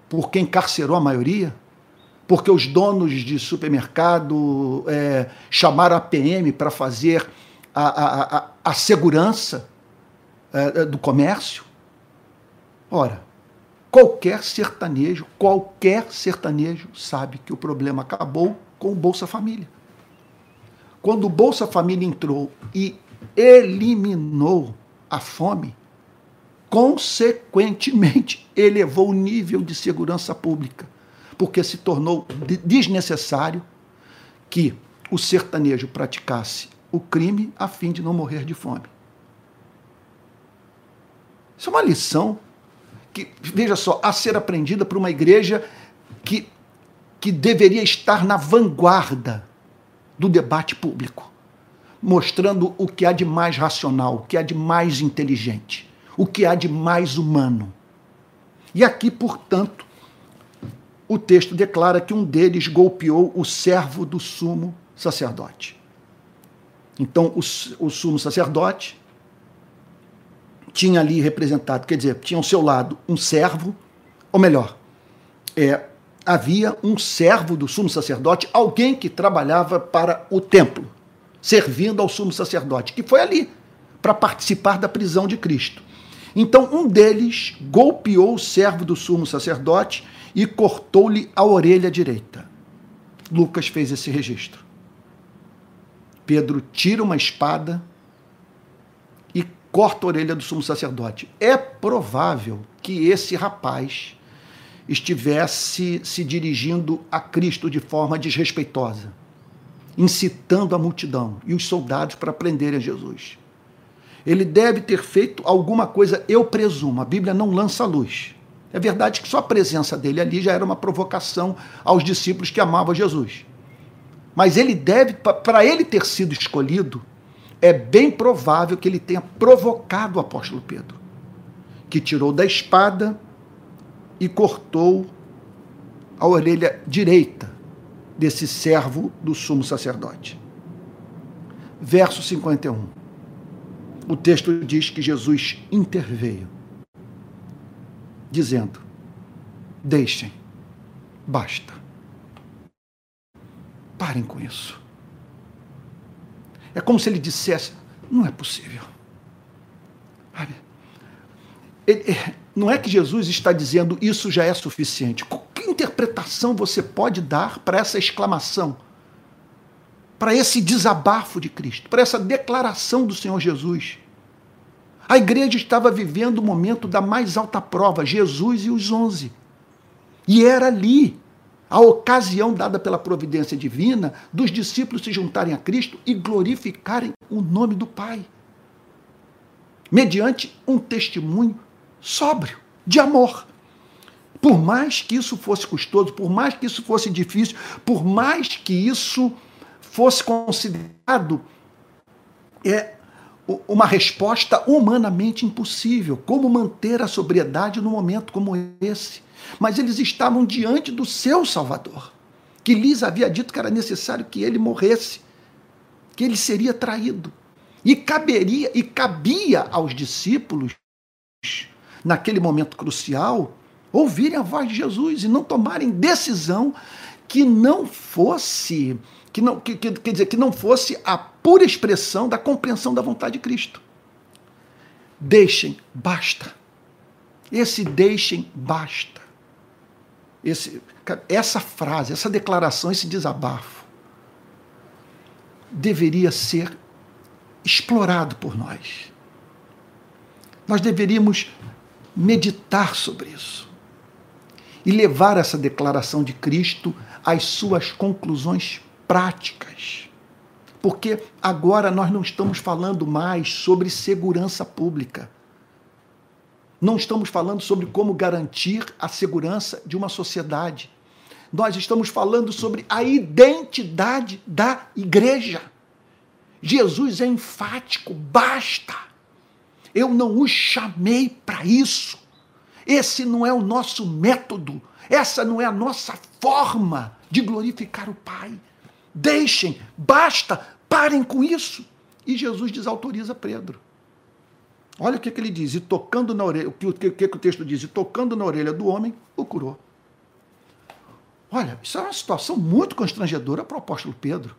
Porque encarcerou a maioria? Porque os donos de supermercado é, chamaram a PM para fazer a, a, a, a segurança é, do comércio? Ora, qualquer sertanejo, qualquer sertanejo sabe que o problema acabou com o Bolsa Família. Quando o Bolsa Família entrou e eliminou a fome, consequentemente elevou o nível de segurança pública, porque se tornou desnecessário que o sertanejo praticasse o crime a fim de não morrer de fome. Isso é uma lição que, veja só, a ser aprendida por uma igreja que que deveria estar na vanguarda do debate público, mostrando o que há de mais racional, o que há de mais inteligente, o que há de mais humano. E aqui, portanto, o texto declara que um deles golpeou o servo do sumo sacerdote. Então, o, o sumo sacerdote tinha ali representado, quer dizer, tinha ao seu lado um servo, ou melhor, é, havia um servo do sumo sacerdote, alguém que trabalhava para o templo, servindo ao sumo sacerdote, que foi ali para participar da prisão de Cristo. Então, um deles golpeou o servo do sumo sacerdote e cortou-lhe a orelha direita. Lucas fez esse registro. Pedro tira uma espada corta a orelha do sumo sacerdote. É provável que esse rapaz estivesse se dirigindo a Cristo de forma desrespeitosa, incitando a multidão e os soldados para prenderem Jesus. Ele deve ter feito alguma coisa, eu presumo, a Bíblia não lança luz. É verdade que só a presença dele ali já era uma provocação aos discípulos que amavam Jesus. Mas ele deve, para ele ter sido escolhido, é bem provável que ele tenha provocado o apóstolo Pedro, que tirou da espada e cortou a orelha direita desse servo do sumo sacerdote. Verso 51. O texto diz que Jesus interveio, dizendo: Deixem, basta. Parem com isso. É como se ele dissesse: Não é possível. Ele, não é que Jesus está dizendo isso já é suficiente. Que interpretação você pode dar para essa exclamação? Para esse desabafo de Cristo, para essa declaração do Senhor Jesus? A igreja estava vivendo o momento da mais alta prova, Jesus e os onze. E era ali a ocasião dada pela providência divina dos discípulos se juntarem a Cristo e glorificarem o nome do Pai, mediante um testemunho sóbrio, de amor. Por mais que isso fosse custoso, por mais que isso fosse difícil, por mais que isso fosse considerado é, uma resposta humanamente impossível. Como manter a sobriedade num momento como esse? Mas eles estavam diante do seu Salvador, que lhes havia dito que era necessário que ele morresse, que ele seria traído. E caberia e cabia aos discípulos naquele momento crucial, ouvirem a voz de Jesus e não tomarem decisão que não fosse, que não, que, que, quer dizer, que não fosse a pura expressão da compreensão da vontade de Cristo. Deixem, basta. Esse deixem, basta. Esse, essa frase, essa declaração, esse desabafo deveria ser explorado por nós. Nós deveríamos meditar sobre isso e levar essa declaração de Cristo às suas conclusões práticas. Porque agora nós não estamos falando mais sobre segurança pública. Não estamos falando sobre como garantir a segurança de uma sociedade. Nós estamos falando sobre a identidade da igreja. Jesus é enfático, basta. Eu não os chamei para isso. Esse não é o nosso método. Essa não é a nossa forma de glorificar o Pai. Deixem, basta, parem com isso. E Jesus desautoriza Pedro. Olha o que, que ele diz, e tocando na orelha, o que, o que, que o texto diz, e tocando na orelha do homem, o curou. Olha, isso é uma situação muito constrangedora para o apóstolo Pedro.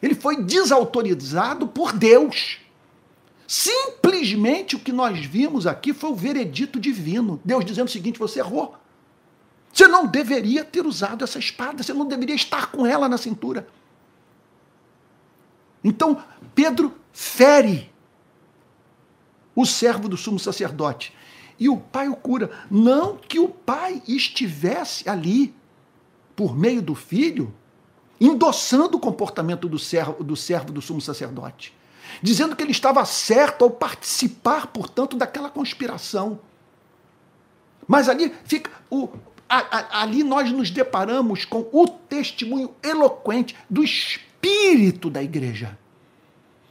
Ele foi desautorizado por Deus. Simplesmente o que nós vimos aqui foi o veredito divino. Deus dizendo o seguinte: você errou. Você não deveria ter usado essa espada, você não deveria estar com ela na cintura. Então, Pedro fere o servo do sumo sacerdote. E o pai o cura. Não que o pai estivesse ali, por meio do filho, endossando o comportamento do servo do, servo do sumo sacerdote dizendo que ele estava certo ao participar, portanto, daquela conspiração. Mas ali fica o, a, a, ali nós nos deparamos com o testemunho eloquente do espírito da igreja.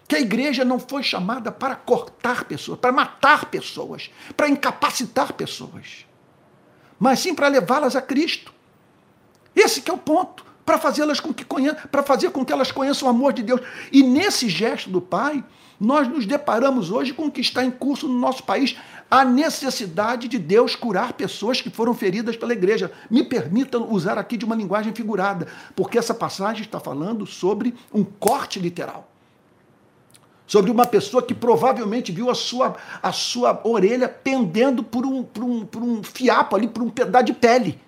Que a igreja não foi chamada para cortar pessoas, para matar pessoas, para incapacitar pessoas, mas sim para levá-las a Cristo. Esse é o ponto, para fazê-las com que conheçam, para fazer com que elas conheçam o amor de Deus. E nesse gesto do Pai, nós nos deparamos hoje com o que está em curso no nosso país, a necessidade de Deus curar pessoas que foram feridas pela igreja. Me permita usar aqui de uma linguagem figurada, porque essa passagem está falando sobre um corte literal. Sobre uma pessoa que provavelmente viu a sua, a sua orelha pendendo por um, por, um, por um fiapo ali, por um pedaço de pele.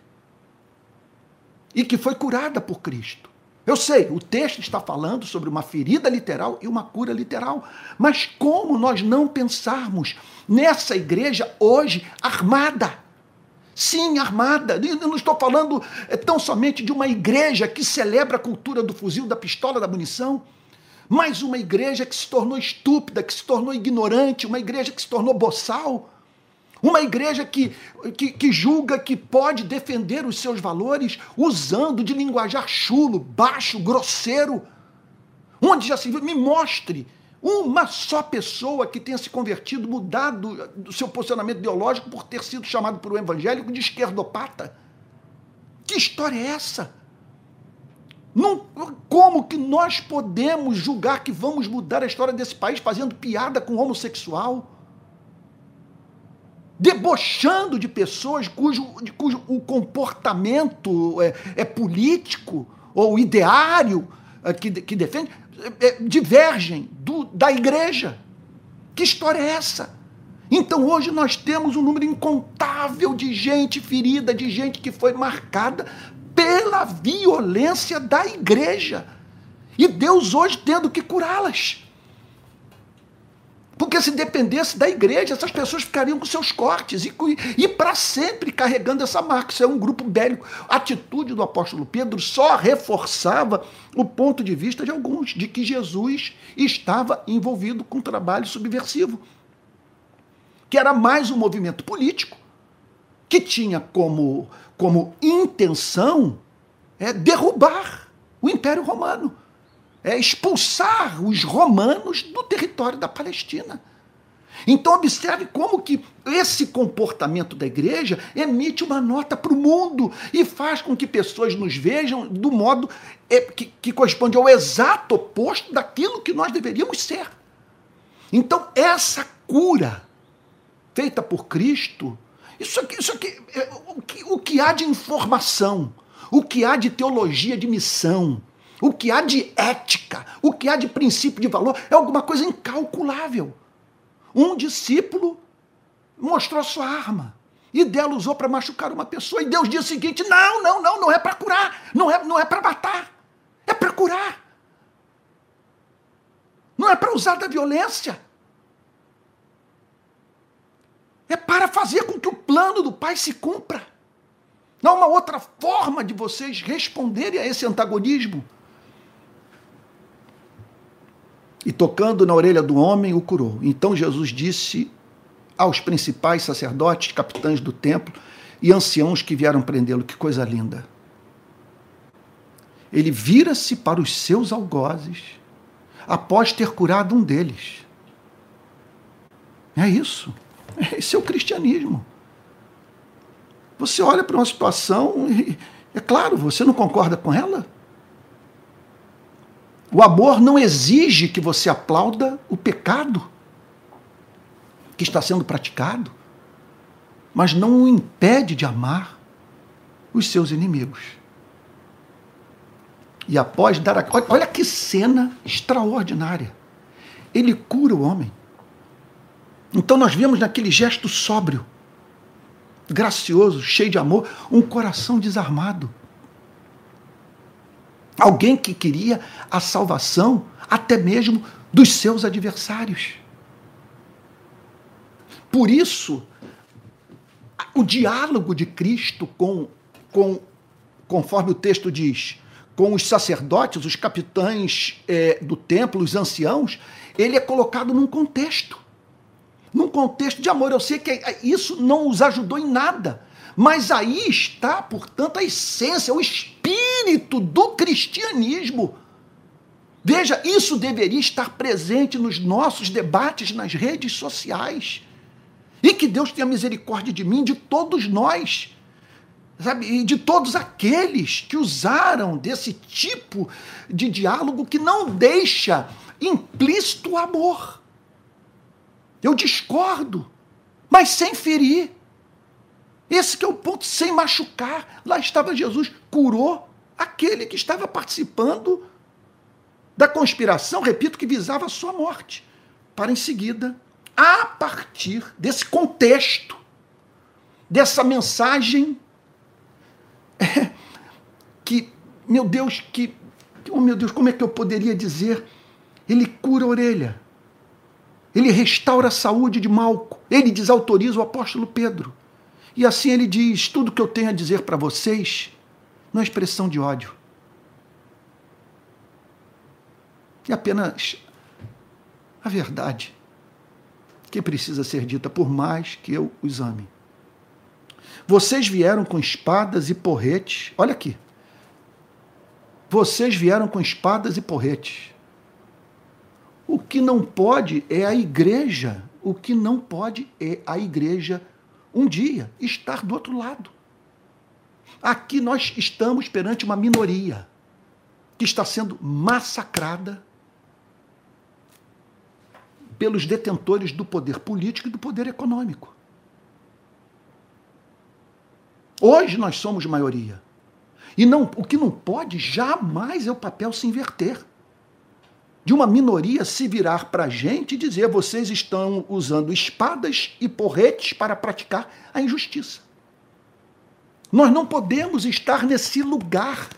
E que foi curada por Cristo. Eu sei, o texto está falando sobre uma ferida literal e uma cura literal. Mas como nós não pensarmos nessa igreja hoje armada? Sim, armada. Eu não estou falando é, tão somente de uma igreja que celebra a cultura do fuzil, da pistola, da munição, mas uma igreja que se tornou estúpida, que se tornou ignorante, uma igreja que se tornou boçal uma igreja que, que, que, julga que pode defender os seus valores usando de linguajar chulo, baixo, grosseiro. Onde já se viu? Me mostre uma só pessoa que tenha se convertido, mudado do seu posicionamento ideológico por ter sido chamado por um evangélico de esquerdopata. Que história é essa? Não, como que nós podemos julgar que vamos mudar a história desse país fazendo piada com homossexual? debochando de pessoas cujo, de, cujo o comportamento é, é político ou ideário é, que, que defende é, divergem do, da igreja. Que história é essa? Então hoje nós temos um número incontável de gente ferida, de gente que foi marcada pela violência da igreja. E Deus hoje tendo que curá-las. Porque se dependesse da igreja, essas pessoas ficariam com seus cortes e, e para sempre carregando essa marca. Isso é um grupo bélico. A atitude do apóstolo Pedro só reforçava o ponto de vista de alguns, de que Jesus estava envolvido com trabalho subversivo, que era mais um movimento político, que tinha como, como intenção é, derrubar o Império Romano é expulsar os romanos do território da Palestina. Então observe como que esse comportamento da igreja emite uma nota para o mundo e faz com que pessoas nos vejam do modo é, que, que corresponde ao exato oposto daquilo que nós deveríamos ser. Então essa cura feita por Cristo, isso aqui, isso aqui é, o, que, o que há de informação, o que há de teologia de missão, o que há de ética, o que há de princípio de valor, é alguma coisa incalculável. Um discípulo mostrou sua arma e dela usou para machucar uma pessoa. E Deus disse o seguinte: não, não, não, não é para curar, não é, não é para matar, é para curar. Não é para usar da violência. É para fazer com que o plano do Pai se cumpra. Não há uma outra forma de vocês responderem a esse antagonismo. E tocando na orelha do homem, o curou. Então Jesus disse aos principais sacerdotes, capitães do templo e anciãos que vieram prendê-lo: Que coisa linda! Ele vira-se para os seus algozes após ter curado um deles. É isso. Esse é o cristianismo. Você olha para uma situação e, é claro, você não concorda com ela? O amor não exige que você aplauda o pecado que está sendo praticado, mas não o impede de amar os seus inimigos. E após dar a... Olha que cena extraordinária. Ele cura o homem. Então nós vemos naquele gesto sóbrio, gracioso, cheio de amor, um coração desarmado Alguém que queria a salvação até mesmo dos seus adversários. Por isso, o diálogo de Cristo com, com conforme o texto diz, com os sacerdotes, os capitães é, do templo, os anciãos, ele é colocado num contexto. Num contexto de amor. Eu sei que isso não os ajudou em nada, Mas aí está, portanto, a essência, o espírito do cristianismo. Veja, isso deveria estar presente nos nossos debates nas redes sociais. E que Deus tenha misericórdia de mim, de todos nós, sabe? E de todos aqueles que usaram desse tipo de diálogo que não deixa implícito o amor. Eu discordo, mas sem ferir. Esse que é o ponto, sem machucar. Lá estava Jesus, curou aquele que estava participando da conspiração, repito, que visava a sua morte, para em seguida, a partir desse contexto, dessa mensagem é, que, meu Deus, que, oh meu Deus, como é que eu poderia dizer? Ele cura a orelha, ele restaura a saúde de Malco, ele desautoriza o apóstolo Pedro. E assim ele diz: tudo que eu tenho a dizer para vocês não é expressão de ódio. É apenas a verdade que precisa ser dita, por mais que eu os ame. Vocês vieram com espadas e porretes. Olha aqui. Vocês vieram com espadas e porretes. O que não pode é a igreja. O que não pode é a igreja um dia estar do outro lado. Aqui nós estamos perante uma minoria que está sendo massacrada pelos detentores do poder político e do poder econômico. Hoje nós somos maioria. E não, o que não pode jamais é o papel se inverter. De uma minoria se virar para a gente e dizer vocês estão usando espadas e porretes para praticar a injustiça. Nós não podemos estar nesse lugar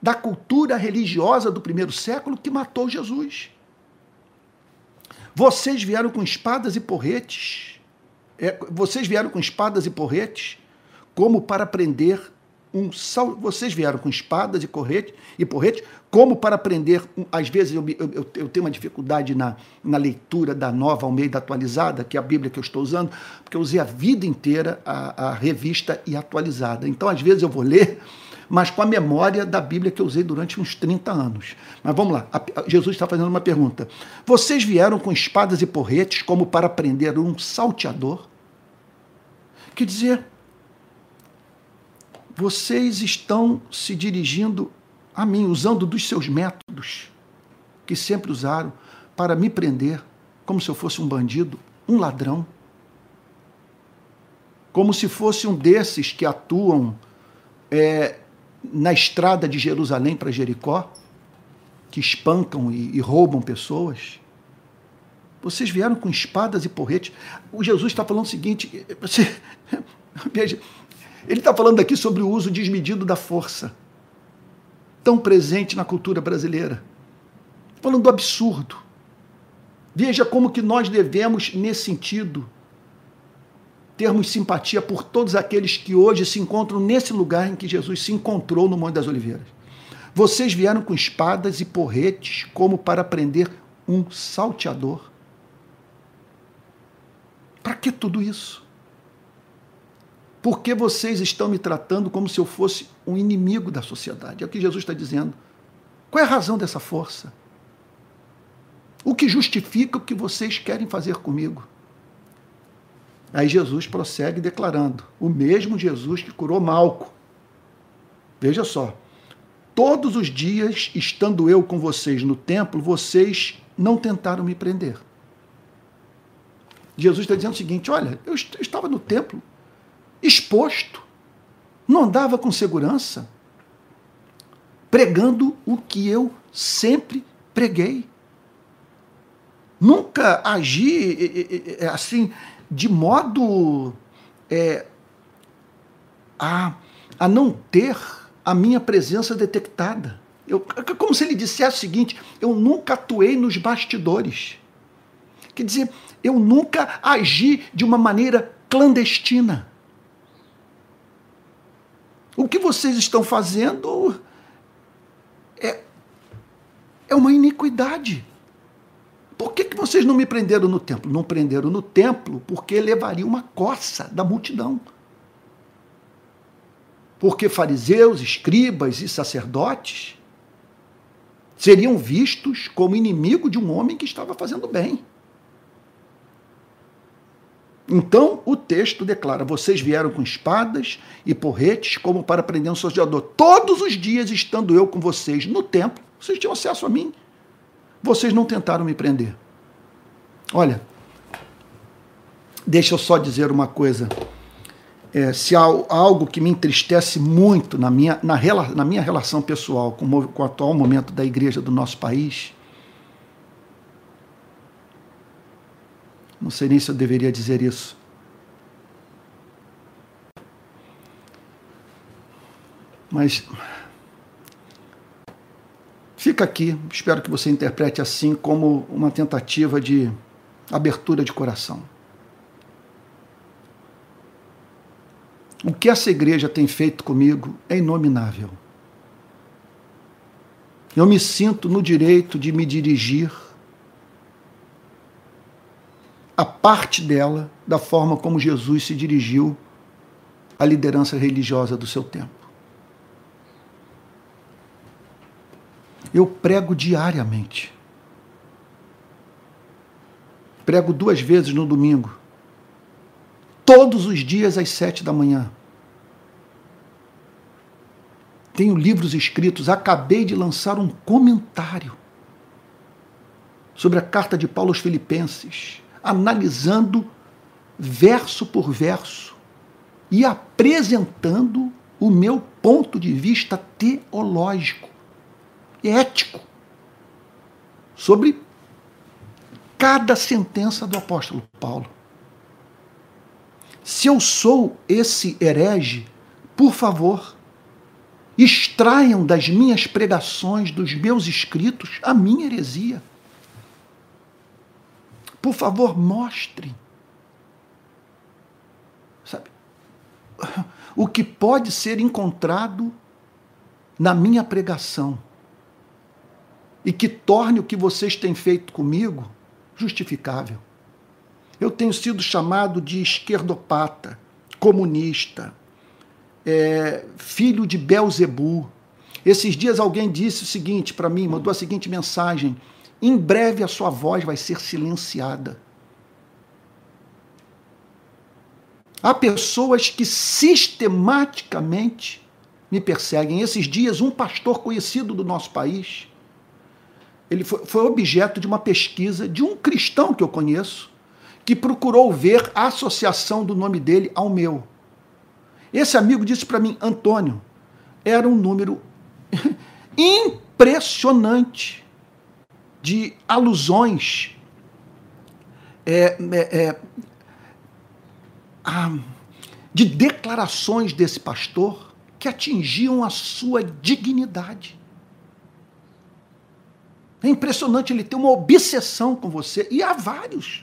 da cultura religiosa do primeiro século que matou Jesus. Vocês vieram com espadas e porretes. É, vocês vieram com espadas e porretes como para prender um sal. Vocês vieram com espadas e correte e porretes, como para prender. Um, às vezes eu, eu, eu, tenho uma dificuldade na, na leitura da nova Almeida atualizada, que é a Bíblia que eu estou usando, porque eu usei a vida inteira a, a revista e atualizada. Então, às vezes, eu vou ler mas com a memória da Bíblia que eu usei durante uns 30 anos. Mas vamos lá, Jesus está fazendo uma pergunta. Vocês vieram com espadas e porretes como para prender um salteador? Quer dizer, vocês estão se dirigindo a mim, usando dos seus métodos que sempre usaram para me prender, como se eu fosse um bandido, um ladrão, como se fosse um desses que atuam é, na estrada de Jerusalém para Jericó, que espancam e, e roubam pessoas. Vocês vieram com espadas e porretes. O Jesus está falando o seguinte: você, ele está falando aqui sobre o uso desmedido da força, tão presente na cultura brasileira. Falando do absurdo. Veja como que nós devemos, nesse sentido, termos simpatia por todos aqueles que hoje se encontram nesse lugar em que Jesus se encontrou no Monte das Oliveiras. Vocês vieram com espadas e porretes como para prender um salteador. Para que tudo isso? Por que vocês estão me tratando como se eu fosse um inimigo da sociedade? É o que Jesus está dizendo. Qual é a razão dessa força? O que justifica o que vocês querem fazer comigo? Aí Jesus prossegue declarando: o mesmo Jesus que curou Malco. Veja só. Todos os dias, estando eu com vocês no templo, vocês não tentaram me prender. Jesus está dizendo o seguinte: olha, eu estava no templo, exposto, não andava com segurança, pregando o que eu sempre preguei. Nunca agi assim de modo é, a, a não ter a minha presença detectada. Eu, como se ele dissesse o seguinte: eu nunca atuei nos bastidores. Quer dizer, eu nunca agi de uma maneira clandestina. O que vocês estão fazendo é, é uma iniquidade. Por que, que vocês não me prenderam no templo? Não prenderam no templo porque levaria uma coça da multidão. porque fariseus, escribas e sacerdotes seriam vistos como inimigo de um homem que estava fazendo bem. Então o texto declara: Vocês vieram com espadas e porretes como para prender um sojador. Todos os dias, estando eu com vocês no templo, vocês tinham acesso a mim. Vocês não tentaram me prender. Olha, deixa eu só dizer uma coisa. É, se há algo que me entristece muito na minha, na, na minha relação pessoal com, com o atual momento da igreja do nosso país, Não sei nem se eu deveria dizer isso. Mas fica aqui, espero que você interprete assim como uma tentativa de abertura de coração. O que essa igreja tem feito comigo é inominável. Eu me sinto no direito de me dirigir a parte dela da forma como Jesus se dirigiu à liderança religiosa do seu tempo. Eu prego diariamente. Prego duas vezes no domingo. Todos os dias às sete da manhã. Tenho livros escritos. Acabei de lançar um comentário sobre a carta de Paulo aos Filipenses analisando verso por verso e apresentando o meu ponto de vista teológico, ético, sobre cada sentença do apóstolo Paulo. Se eu sou esse herege, por favor, extraiam das minhas pregações, dos meus escritos, a minha heresia. Por favor, mostre. Sabe? O que pode ser encontrado na minha pregação e que torne o que vocês têm feito comigo justificável. Eu tenho sido chamado de esquerdopata, comunista, é, filho de Belzebu. Esses dias alguém disse o seguinte para mim, mandou a seguinte mensagem: em breve a sua voz vai ser silenciada. Há pessoas que sistematicamente me perseguem. Esses dias, um pastor conhecido do nosso país, ele foi, foi objeto de uma pesquisa de um cristão que eu conheço, que procurou ver a associação do nome dele ao meu. Esse amigo disse para mim, Antônio, era um número impressionante de alusões é, é, é, de declarações desse pastor que atingiam a sua dignidade. É impressionante ele ter uma obsessão com você, e há vários.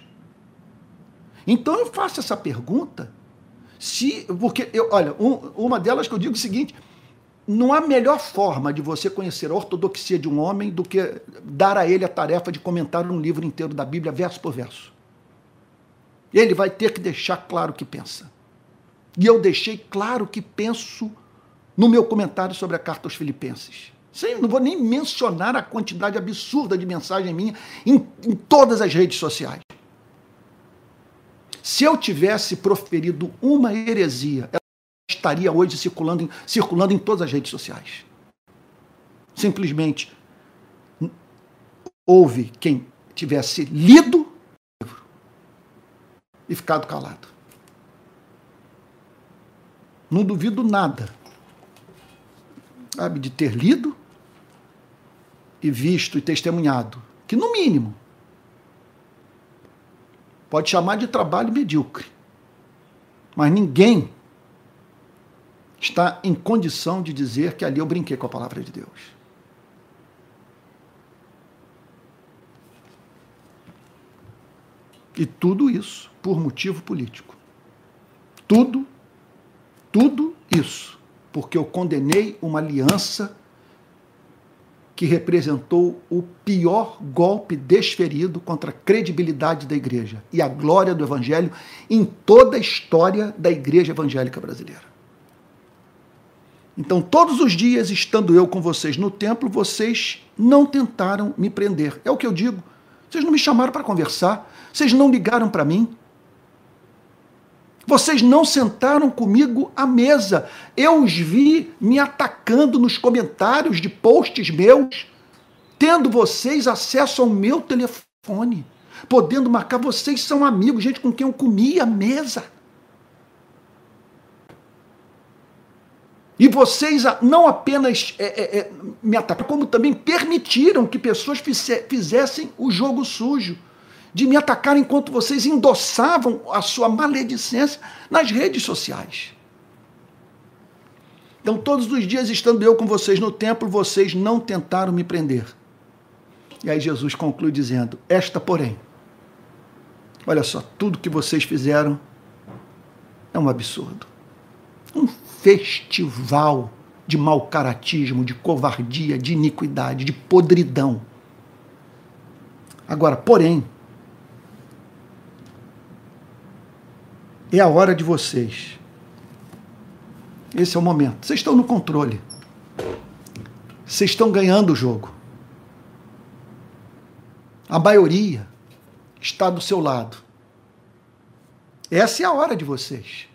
Então eu faço essa pergunta, se porque eu, olha, um, uma delas que eu digo o seguinte: não há melhor forma de você conhecer a ortodoxia de um homem do que dar a ele a tarefa de comentar um livro inteiro da Bíblia, verso por verso. Ele vai ter que deixar claro o que pensa. E eu deixei claro o que penso no meu comentário sobre a carta aos Filipenses. Sim, não vou nem mencionar a quantidade absurda de mensagem minha em, em todas as redes sociais. Se eu tivesse proferido uma heresia, estaria hoje circulando em, circulando em todas as redes sociais. Simplesmente houve quem tivesse lido o livro e ficado calado. Não duvido nada sabe, de ter lido e visto e testemunhado, que no mínimo pode chamar de trabalho medíocre. Mas ninguém está em condição de dizer que ali eu brinquei com a palavra de Deus. E tudo isso por motivo político. Tudo, tudo isso, porque eu condenei uma aliança que representou o pior golpe desferido contra a credibilidade da igreja e a glória do evangelho em toda a história da igreja evangélica brasileira. Então, todos os dias, estando eu com vocês no templo, vocês não tentaram me prender. É o que eu digo. Vocês não me chamaram para conversar, vocês não ligaram para mim. Vocês não sentaram comigo à mesa. Eu os vi me atacando nos comentários de posts meus, tendo vocês acesso ao meu telefone, podendo marcar. Vocês são amigos, gente com quem eu comia à mesa. E vocês não apenas é, é, é, me atacaram, como também permitiram que pessoas fizessem o jogo sujo de me atacar enquanto vocês endossavam a sua maledicência nas redes sociais. Então, todos os dias, estando eu com vocês no templo, vocês não tentaram me prender. E aí Jesus conclui dizendo: Esta, porém, olha só, tudo que vocês fizeram é um absurdo. Um festival de mau caratismo, de covardia, de iniquidade, de podridão. Agora, porém, é a hora de vocês. Esse é o momento. Vocês estão no controle. Vocês estão ganhando o jogo. A maioria está do seu lado. Essa é a hora de vocês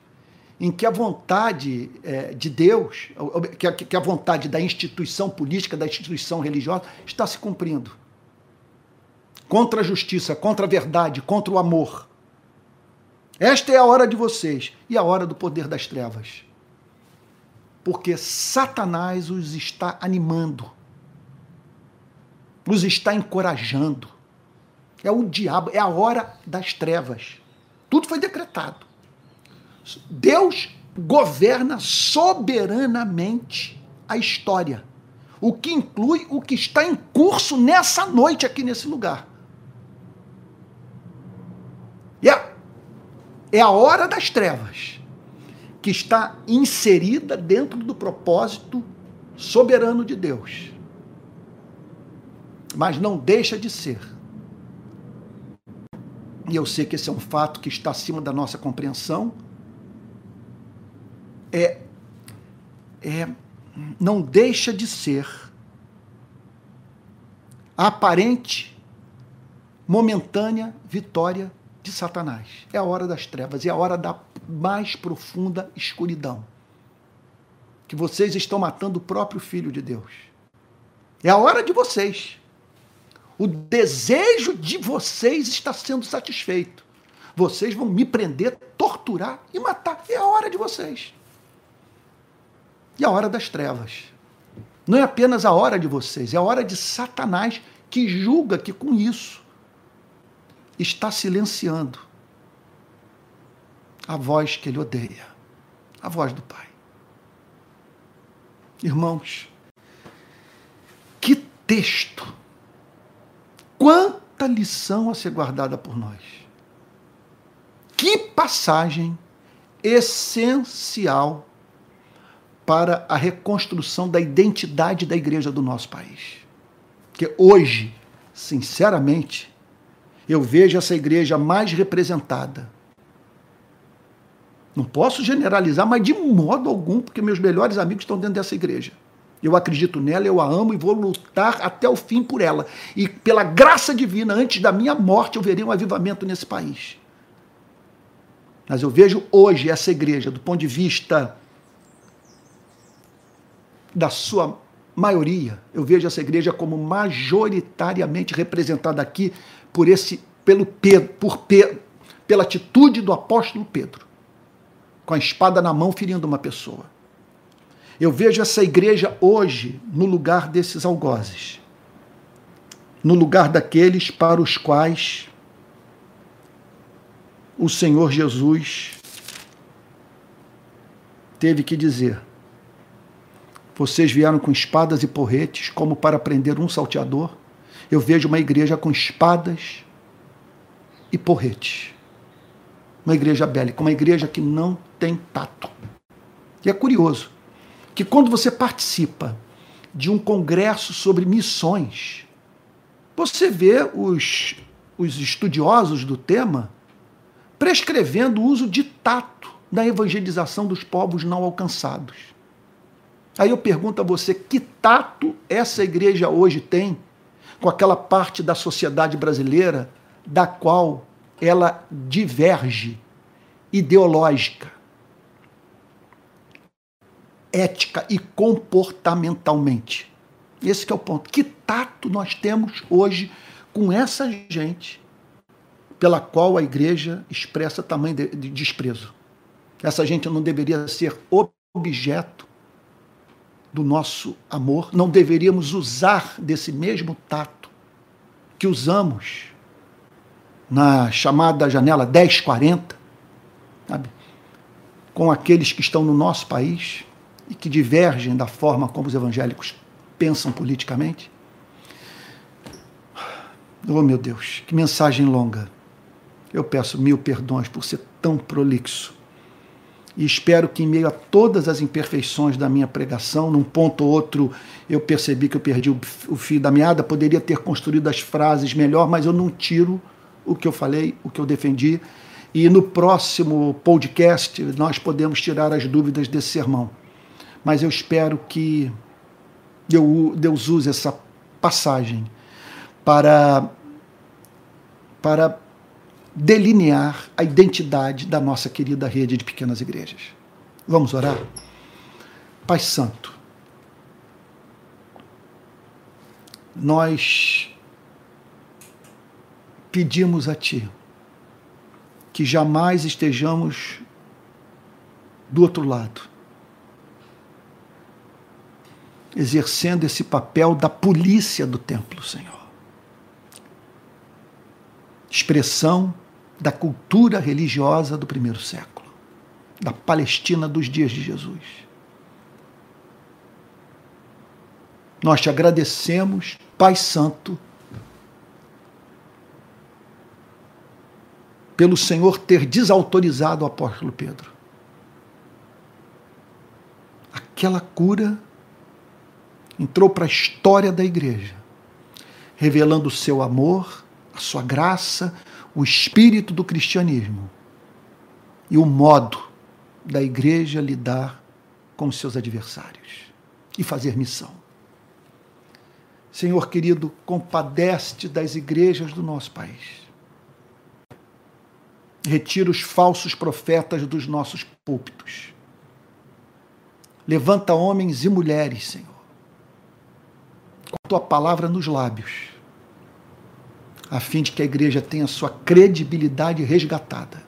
em que a vontade é, de Deus, que a, que a vontade da instituição política, da instituição religiosa, está se cumprindo. Contra a justiça, contra a verdade, contra o amor. Esta é a hora de vocês e a hora do poder das trevas. Porque Satanás os está animando, os está encorajando. É o diabo, é a hora das trevas. Tudo foi decretado. Deus governa soberanamente a história, o que inclui o que está em curso nessa noite aqui nesse lugar. E é, é a hora das trevas, que está inserida dentro do propósito soberano de Deus. Mas não deixa de ser. E eu sei que esse é um fato que está acima da nossa compreensão é, é, não deixa de ser a aparente, momentânea vitória de Satanás. É a hora das trevas, é a hora da mais profunda escuridão. Que vocês estão matando o próprio Filho de Deus. É a hora de vocês. O desejo de vocês está sendo satisfeito. Vocês vão me prender, torturar e matar. É a hora de vocês e a hora das trevas. Não é apenas a hora de vocês, é a hora de Satanás que julga que com isso está silenciando a voz que ele odeia, a voz do Pai. Irmãos, que texto! Quanta lição a ser guardada por nós! Que passagem essencial para a reconstrução da identidade da igreja do nosso país. Porque hoje, sinceramente, eu vejo essa igreja mais representada. Não posso generalizar, mas de modo algum, porque meus melhores amigos estão dentro dessa igreja. Eu acredito nela, eu a amo e vou lutar até o fim por ela. E pela graça divina, antes da minha morte, eu verei um avivamento nesse país. Mas eu vejo hoje essa igreja, do ponto de vista da sua maioria, eu vejo essa igreja como majoritariamente representada aqui por esse pelo Pedro, por Pedro, pela atitude do apóstolo Pedro, com a espada na mão ferindo uma pessoa. Eu vejo essa igreja hoje no lugar desses algozes, no lugar daqueles para os quais o Senhor Jesus teve que dizer: vocês vieram com espadas e porretes como para prender um salteador. Eu vejo uma igreja com espadas e porretes. Uma igreja bélica, uma igreja que não tem tato. E é curioso que quando você participa de um congresso sobre missões, você vê os, os estudiosos do tema prescrevendo o uso de tato na evangelização dos povos não alcançados. Aí eu pergunto a você: que tato essa igreja hoje tem com aquela parte da sociedade brasileira da qual ela diverge ideológica, ética e comportamentalmente? Esse é o ponto. Que tato nós temos hoje com essa gente pela qual a igreja expressa tamanho de, de desprezo? Essa gente não deveria ser objeto do nosso amor, não deveríamos usar desse mesmo tato que usamos na chamada janela 1040, sabe? com aqueles que estão no nosso país e que divergem da forma como os evangélicos pensam politicamente. Oh, meu Deus, que mensagem longa. Eu peço mil perdões por ser tão prolixo. E espero que, em meio a todas as imperfeições da minha pregação, num ponto ou outro eu percebi que eu perdi o, fio da meada, poderia ter construído as frases melhor, mas eu não tiro o que eu falei, o que eu defendi. E no próximo podcast nós podemos tirar as dúvidas desse sermão. Mas eu espero que Deus use essa passagem para, para delinear a identidade da nossa querida rede de pequenas igrejas. Vamos orar? Pai Santo, nós pedimos a Ti que jamais estejamos do outro lado, exercendo esse papel da polícia do templo, Senhor. Expressão da cultura religiosa do primeiro século, da Palestina dos dias de Jesus. Nós te agradecemos, Pai Santo, pelo Senhor ter desautorizado o apóstolo Pedro. Aquela cura entrou para a história da igreja, revelando o seu amor, a sua graça, o espírito do cristianismo e o modo da igreja lidar com seus adversários e fazer missão. Senhor querido, compadece das igrejas do nosso país. Retira os falsos profetas dos nossos púlpitos. Levanta homens e mulheres, Senhor, com tua palavra nos lábios a fim de que a igreja tenha sua credibilidade resgatada.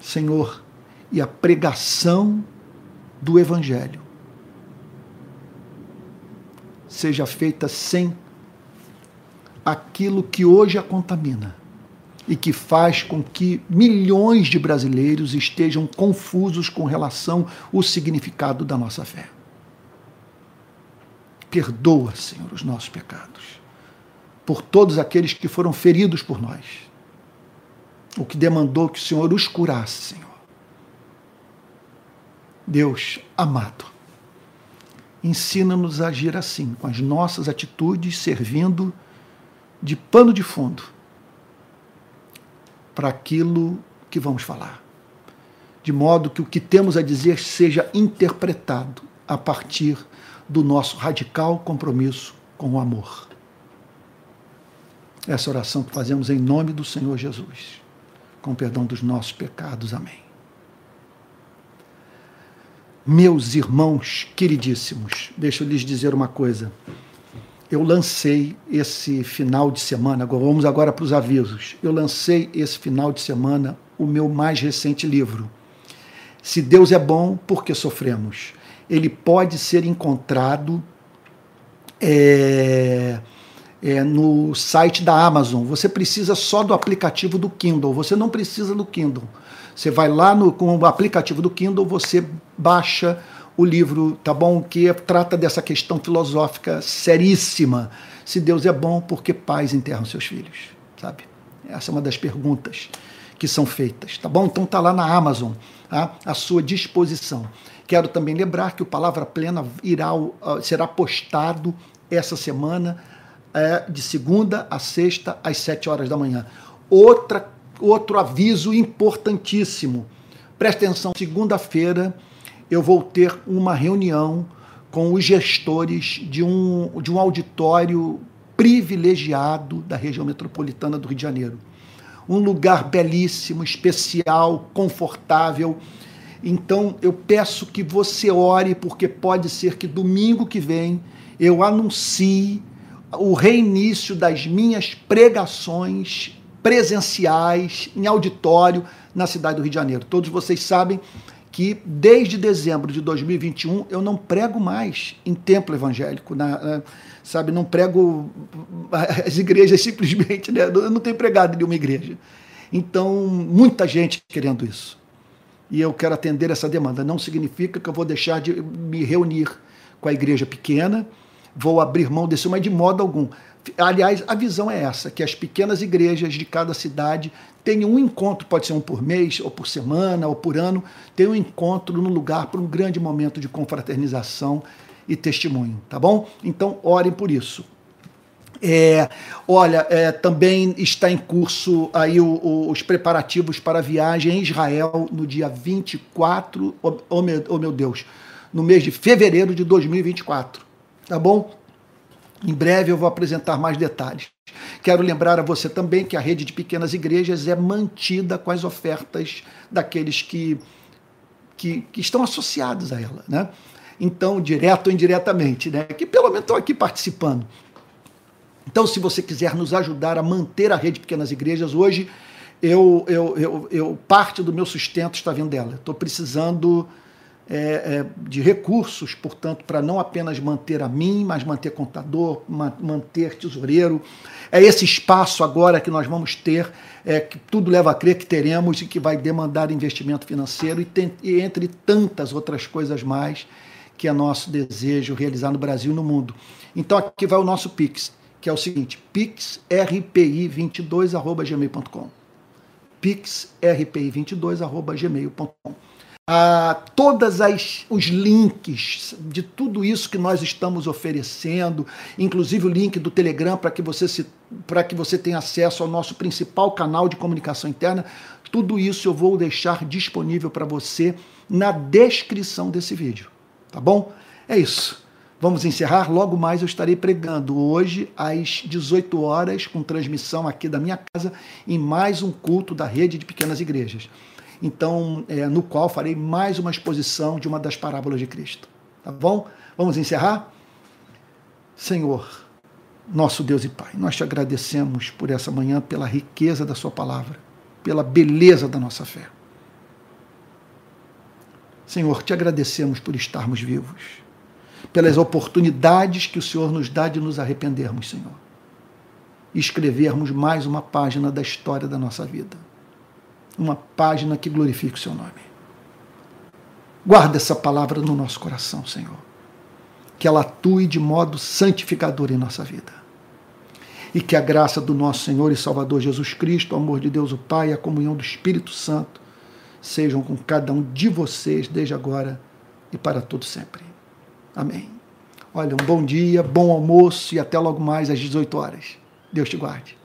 Senhor, e a pregação do Evangelho seja feita sem aquilo que hoje a contamina e que faz com que milhões de brasileiros estejam confusos com relação ao significado da nossa fé. Perdoa, Senhor, os nossos pecados por todos aqueles que foram feridos por nós. O que demandou que o Senhor os curasse, Senhor. Deus amado, ensina-nos a agir assim, com as nossas atitudes, servindo de pano de fundo para aquilo que vamos falar. De modo que o que temos a dizer seja interpretado a partir do nosso radical compromisso com o amor essa oração que fazemos em nome do Senhor Jesus, com perdão dos nossos pecados. Amém. Meus irmãos queridíssimos, deixa eu lhes dizer uma coisa. Eu lancei esse final de semana, vamos agora para os avisos. Eu lancei esse final de semana o meu mais recente livro. Se Deus é bom, por que sofremos? Ele pode ser encontrado é, é, no site da Amazon. Você precisa só do aplicativo do Kindle. Você não precisa do Kindle. Você vai lá no, com o aplicativo do Kindle, você baixa o livro, tá bom? Que trata dessa questão filosófica seríssima. Se Deus é bom, por que pais enterram seus filhos? Sabe? Essa é uma das perguntas que são feitas, tá bom? Então tá lá na Amazon, tá? à sua disposição. Quero também lembrar que o Palavra Plena irá, será postado essa semana é de segunda a sexta, às sete horas da manhã. Outra, outro aviso importantíssimo. Presta atenção, segunda-feira eu vou ter uma reunião com os gestores de um, de um auditório privilegiado da região metropolitana do Rio de Janeiro. Um lugar belíssimo, especial, confortável. Então eu peço que você ore, porque pode ser que domingo que vem eu anuncie o reinício das minhas pregações presenciais em auditório na cidade do Rio de Janeiro. Todos vocês sabem que desde dezembro de 2021 eu não prego mais em templo evangélico, na, na, sabe, não prego as igrejas simplesmente, né? eu não tenho pregado nenhuma igreja. Então, muita gente querendo isso. E eu quero atender essa demanda. Não significa que eu vou deixar de me reunir com a igreja pequena, vou abrir mão desse, mas de modo algum. Aliás, a visão é essa: que as pequenas igrejas de cada cidade tenham um encontro, pode ser um por mês, ou por semana, ou por ano, tenham um encontro no lugar para um grande momento de confraternização e testemunho, tá bom? Então, orem por isso. É, olha, é, também está em curso aí o, o, os preparativos para a viagem em Israel no dia 24, oh, oh, meu, oh meu Deus, no mês de fevereiro de 2024, tá bom? Em breve eu vou apresentar mais detalhes. Quero lembrar a você também que a rede de pequenas igrejas é mantida com as ofertas daqueles que, que, que estão associados a ela, né? Então, direto ou indiretamente, né? Que pelo menos estão aqui participando. Então, se você quiser nos ajudar a manter a rede de pequenas igrejas, hoje eu, eu, eu, eu parte do meu sustento está vindo dela. Estou precisando é, é, de recursos, portanto, para não apenas manter a mim, mas manter contador, ma manter tesoureiro. É esse espaço agora que nós vamos ter, é, que tudo leva a crer que teremos e que vai demandar investimento financeiro e, tem, e entre tantas outras coisas mais que é nosso desejo realizar no Brasil e no mundo. Então aqui vai o nosso Pix, que é o seguinte, pixrpi22@gmail.com. pixrpi22@gmail.com ah, todas as os links de tudo isso que nós estamos oferecendo, inclusive o link do Telegram para que você se para que você tenha acesso ao nosso principal canal de comunicação interna, tudo isso eu vou deixar disponível para você na descrição desse vídeo, tá bom? É isso. Vamos encerrar. Logo mais eu estarei pregando hoje às 18 horas com transmissão aqui da minha casa em mais um culto da rede de pequenas igrejas então é, no qual farei mais uma exposição de uma das parábolas de Cristo. Tá bom? Vamos encerrar? Senhor, nosso Deus e Pai, nós te agradecemos por essa manhã, pela riqueza da Sua palavra, pela beleza da nossa fé. Senhor, te agradecemos por estarmos vivos, pelas oportunidades que o Senhor nos dá de nos arrependermos, Senhor, e escrevermos mais uma página da história da nossa vida uma página que glorifique o seu nome. Guarda essa palavra no nosso coração, Senhor. Que ela atue de modo santificador em nossa vida. E que a graça do nosso Senhor e Salvador Jesus Cristo, o amor de Deus o Pai e a comunhão do Espírito Santo sejam com cada um de vocês desde agora e para todo sempre. Amém. Olha, um bom dia, bom almoço e até logo mais às 18 horas. Deus te guarde.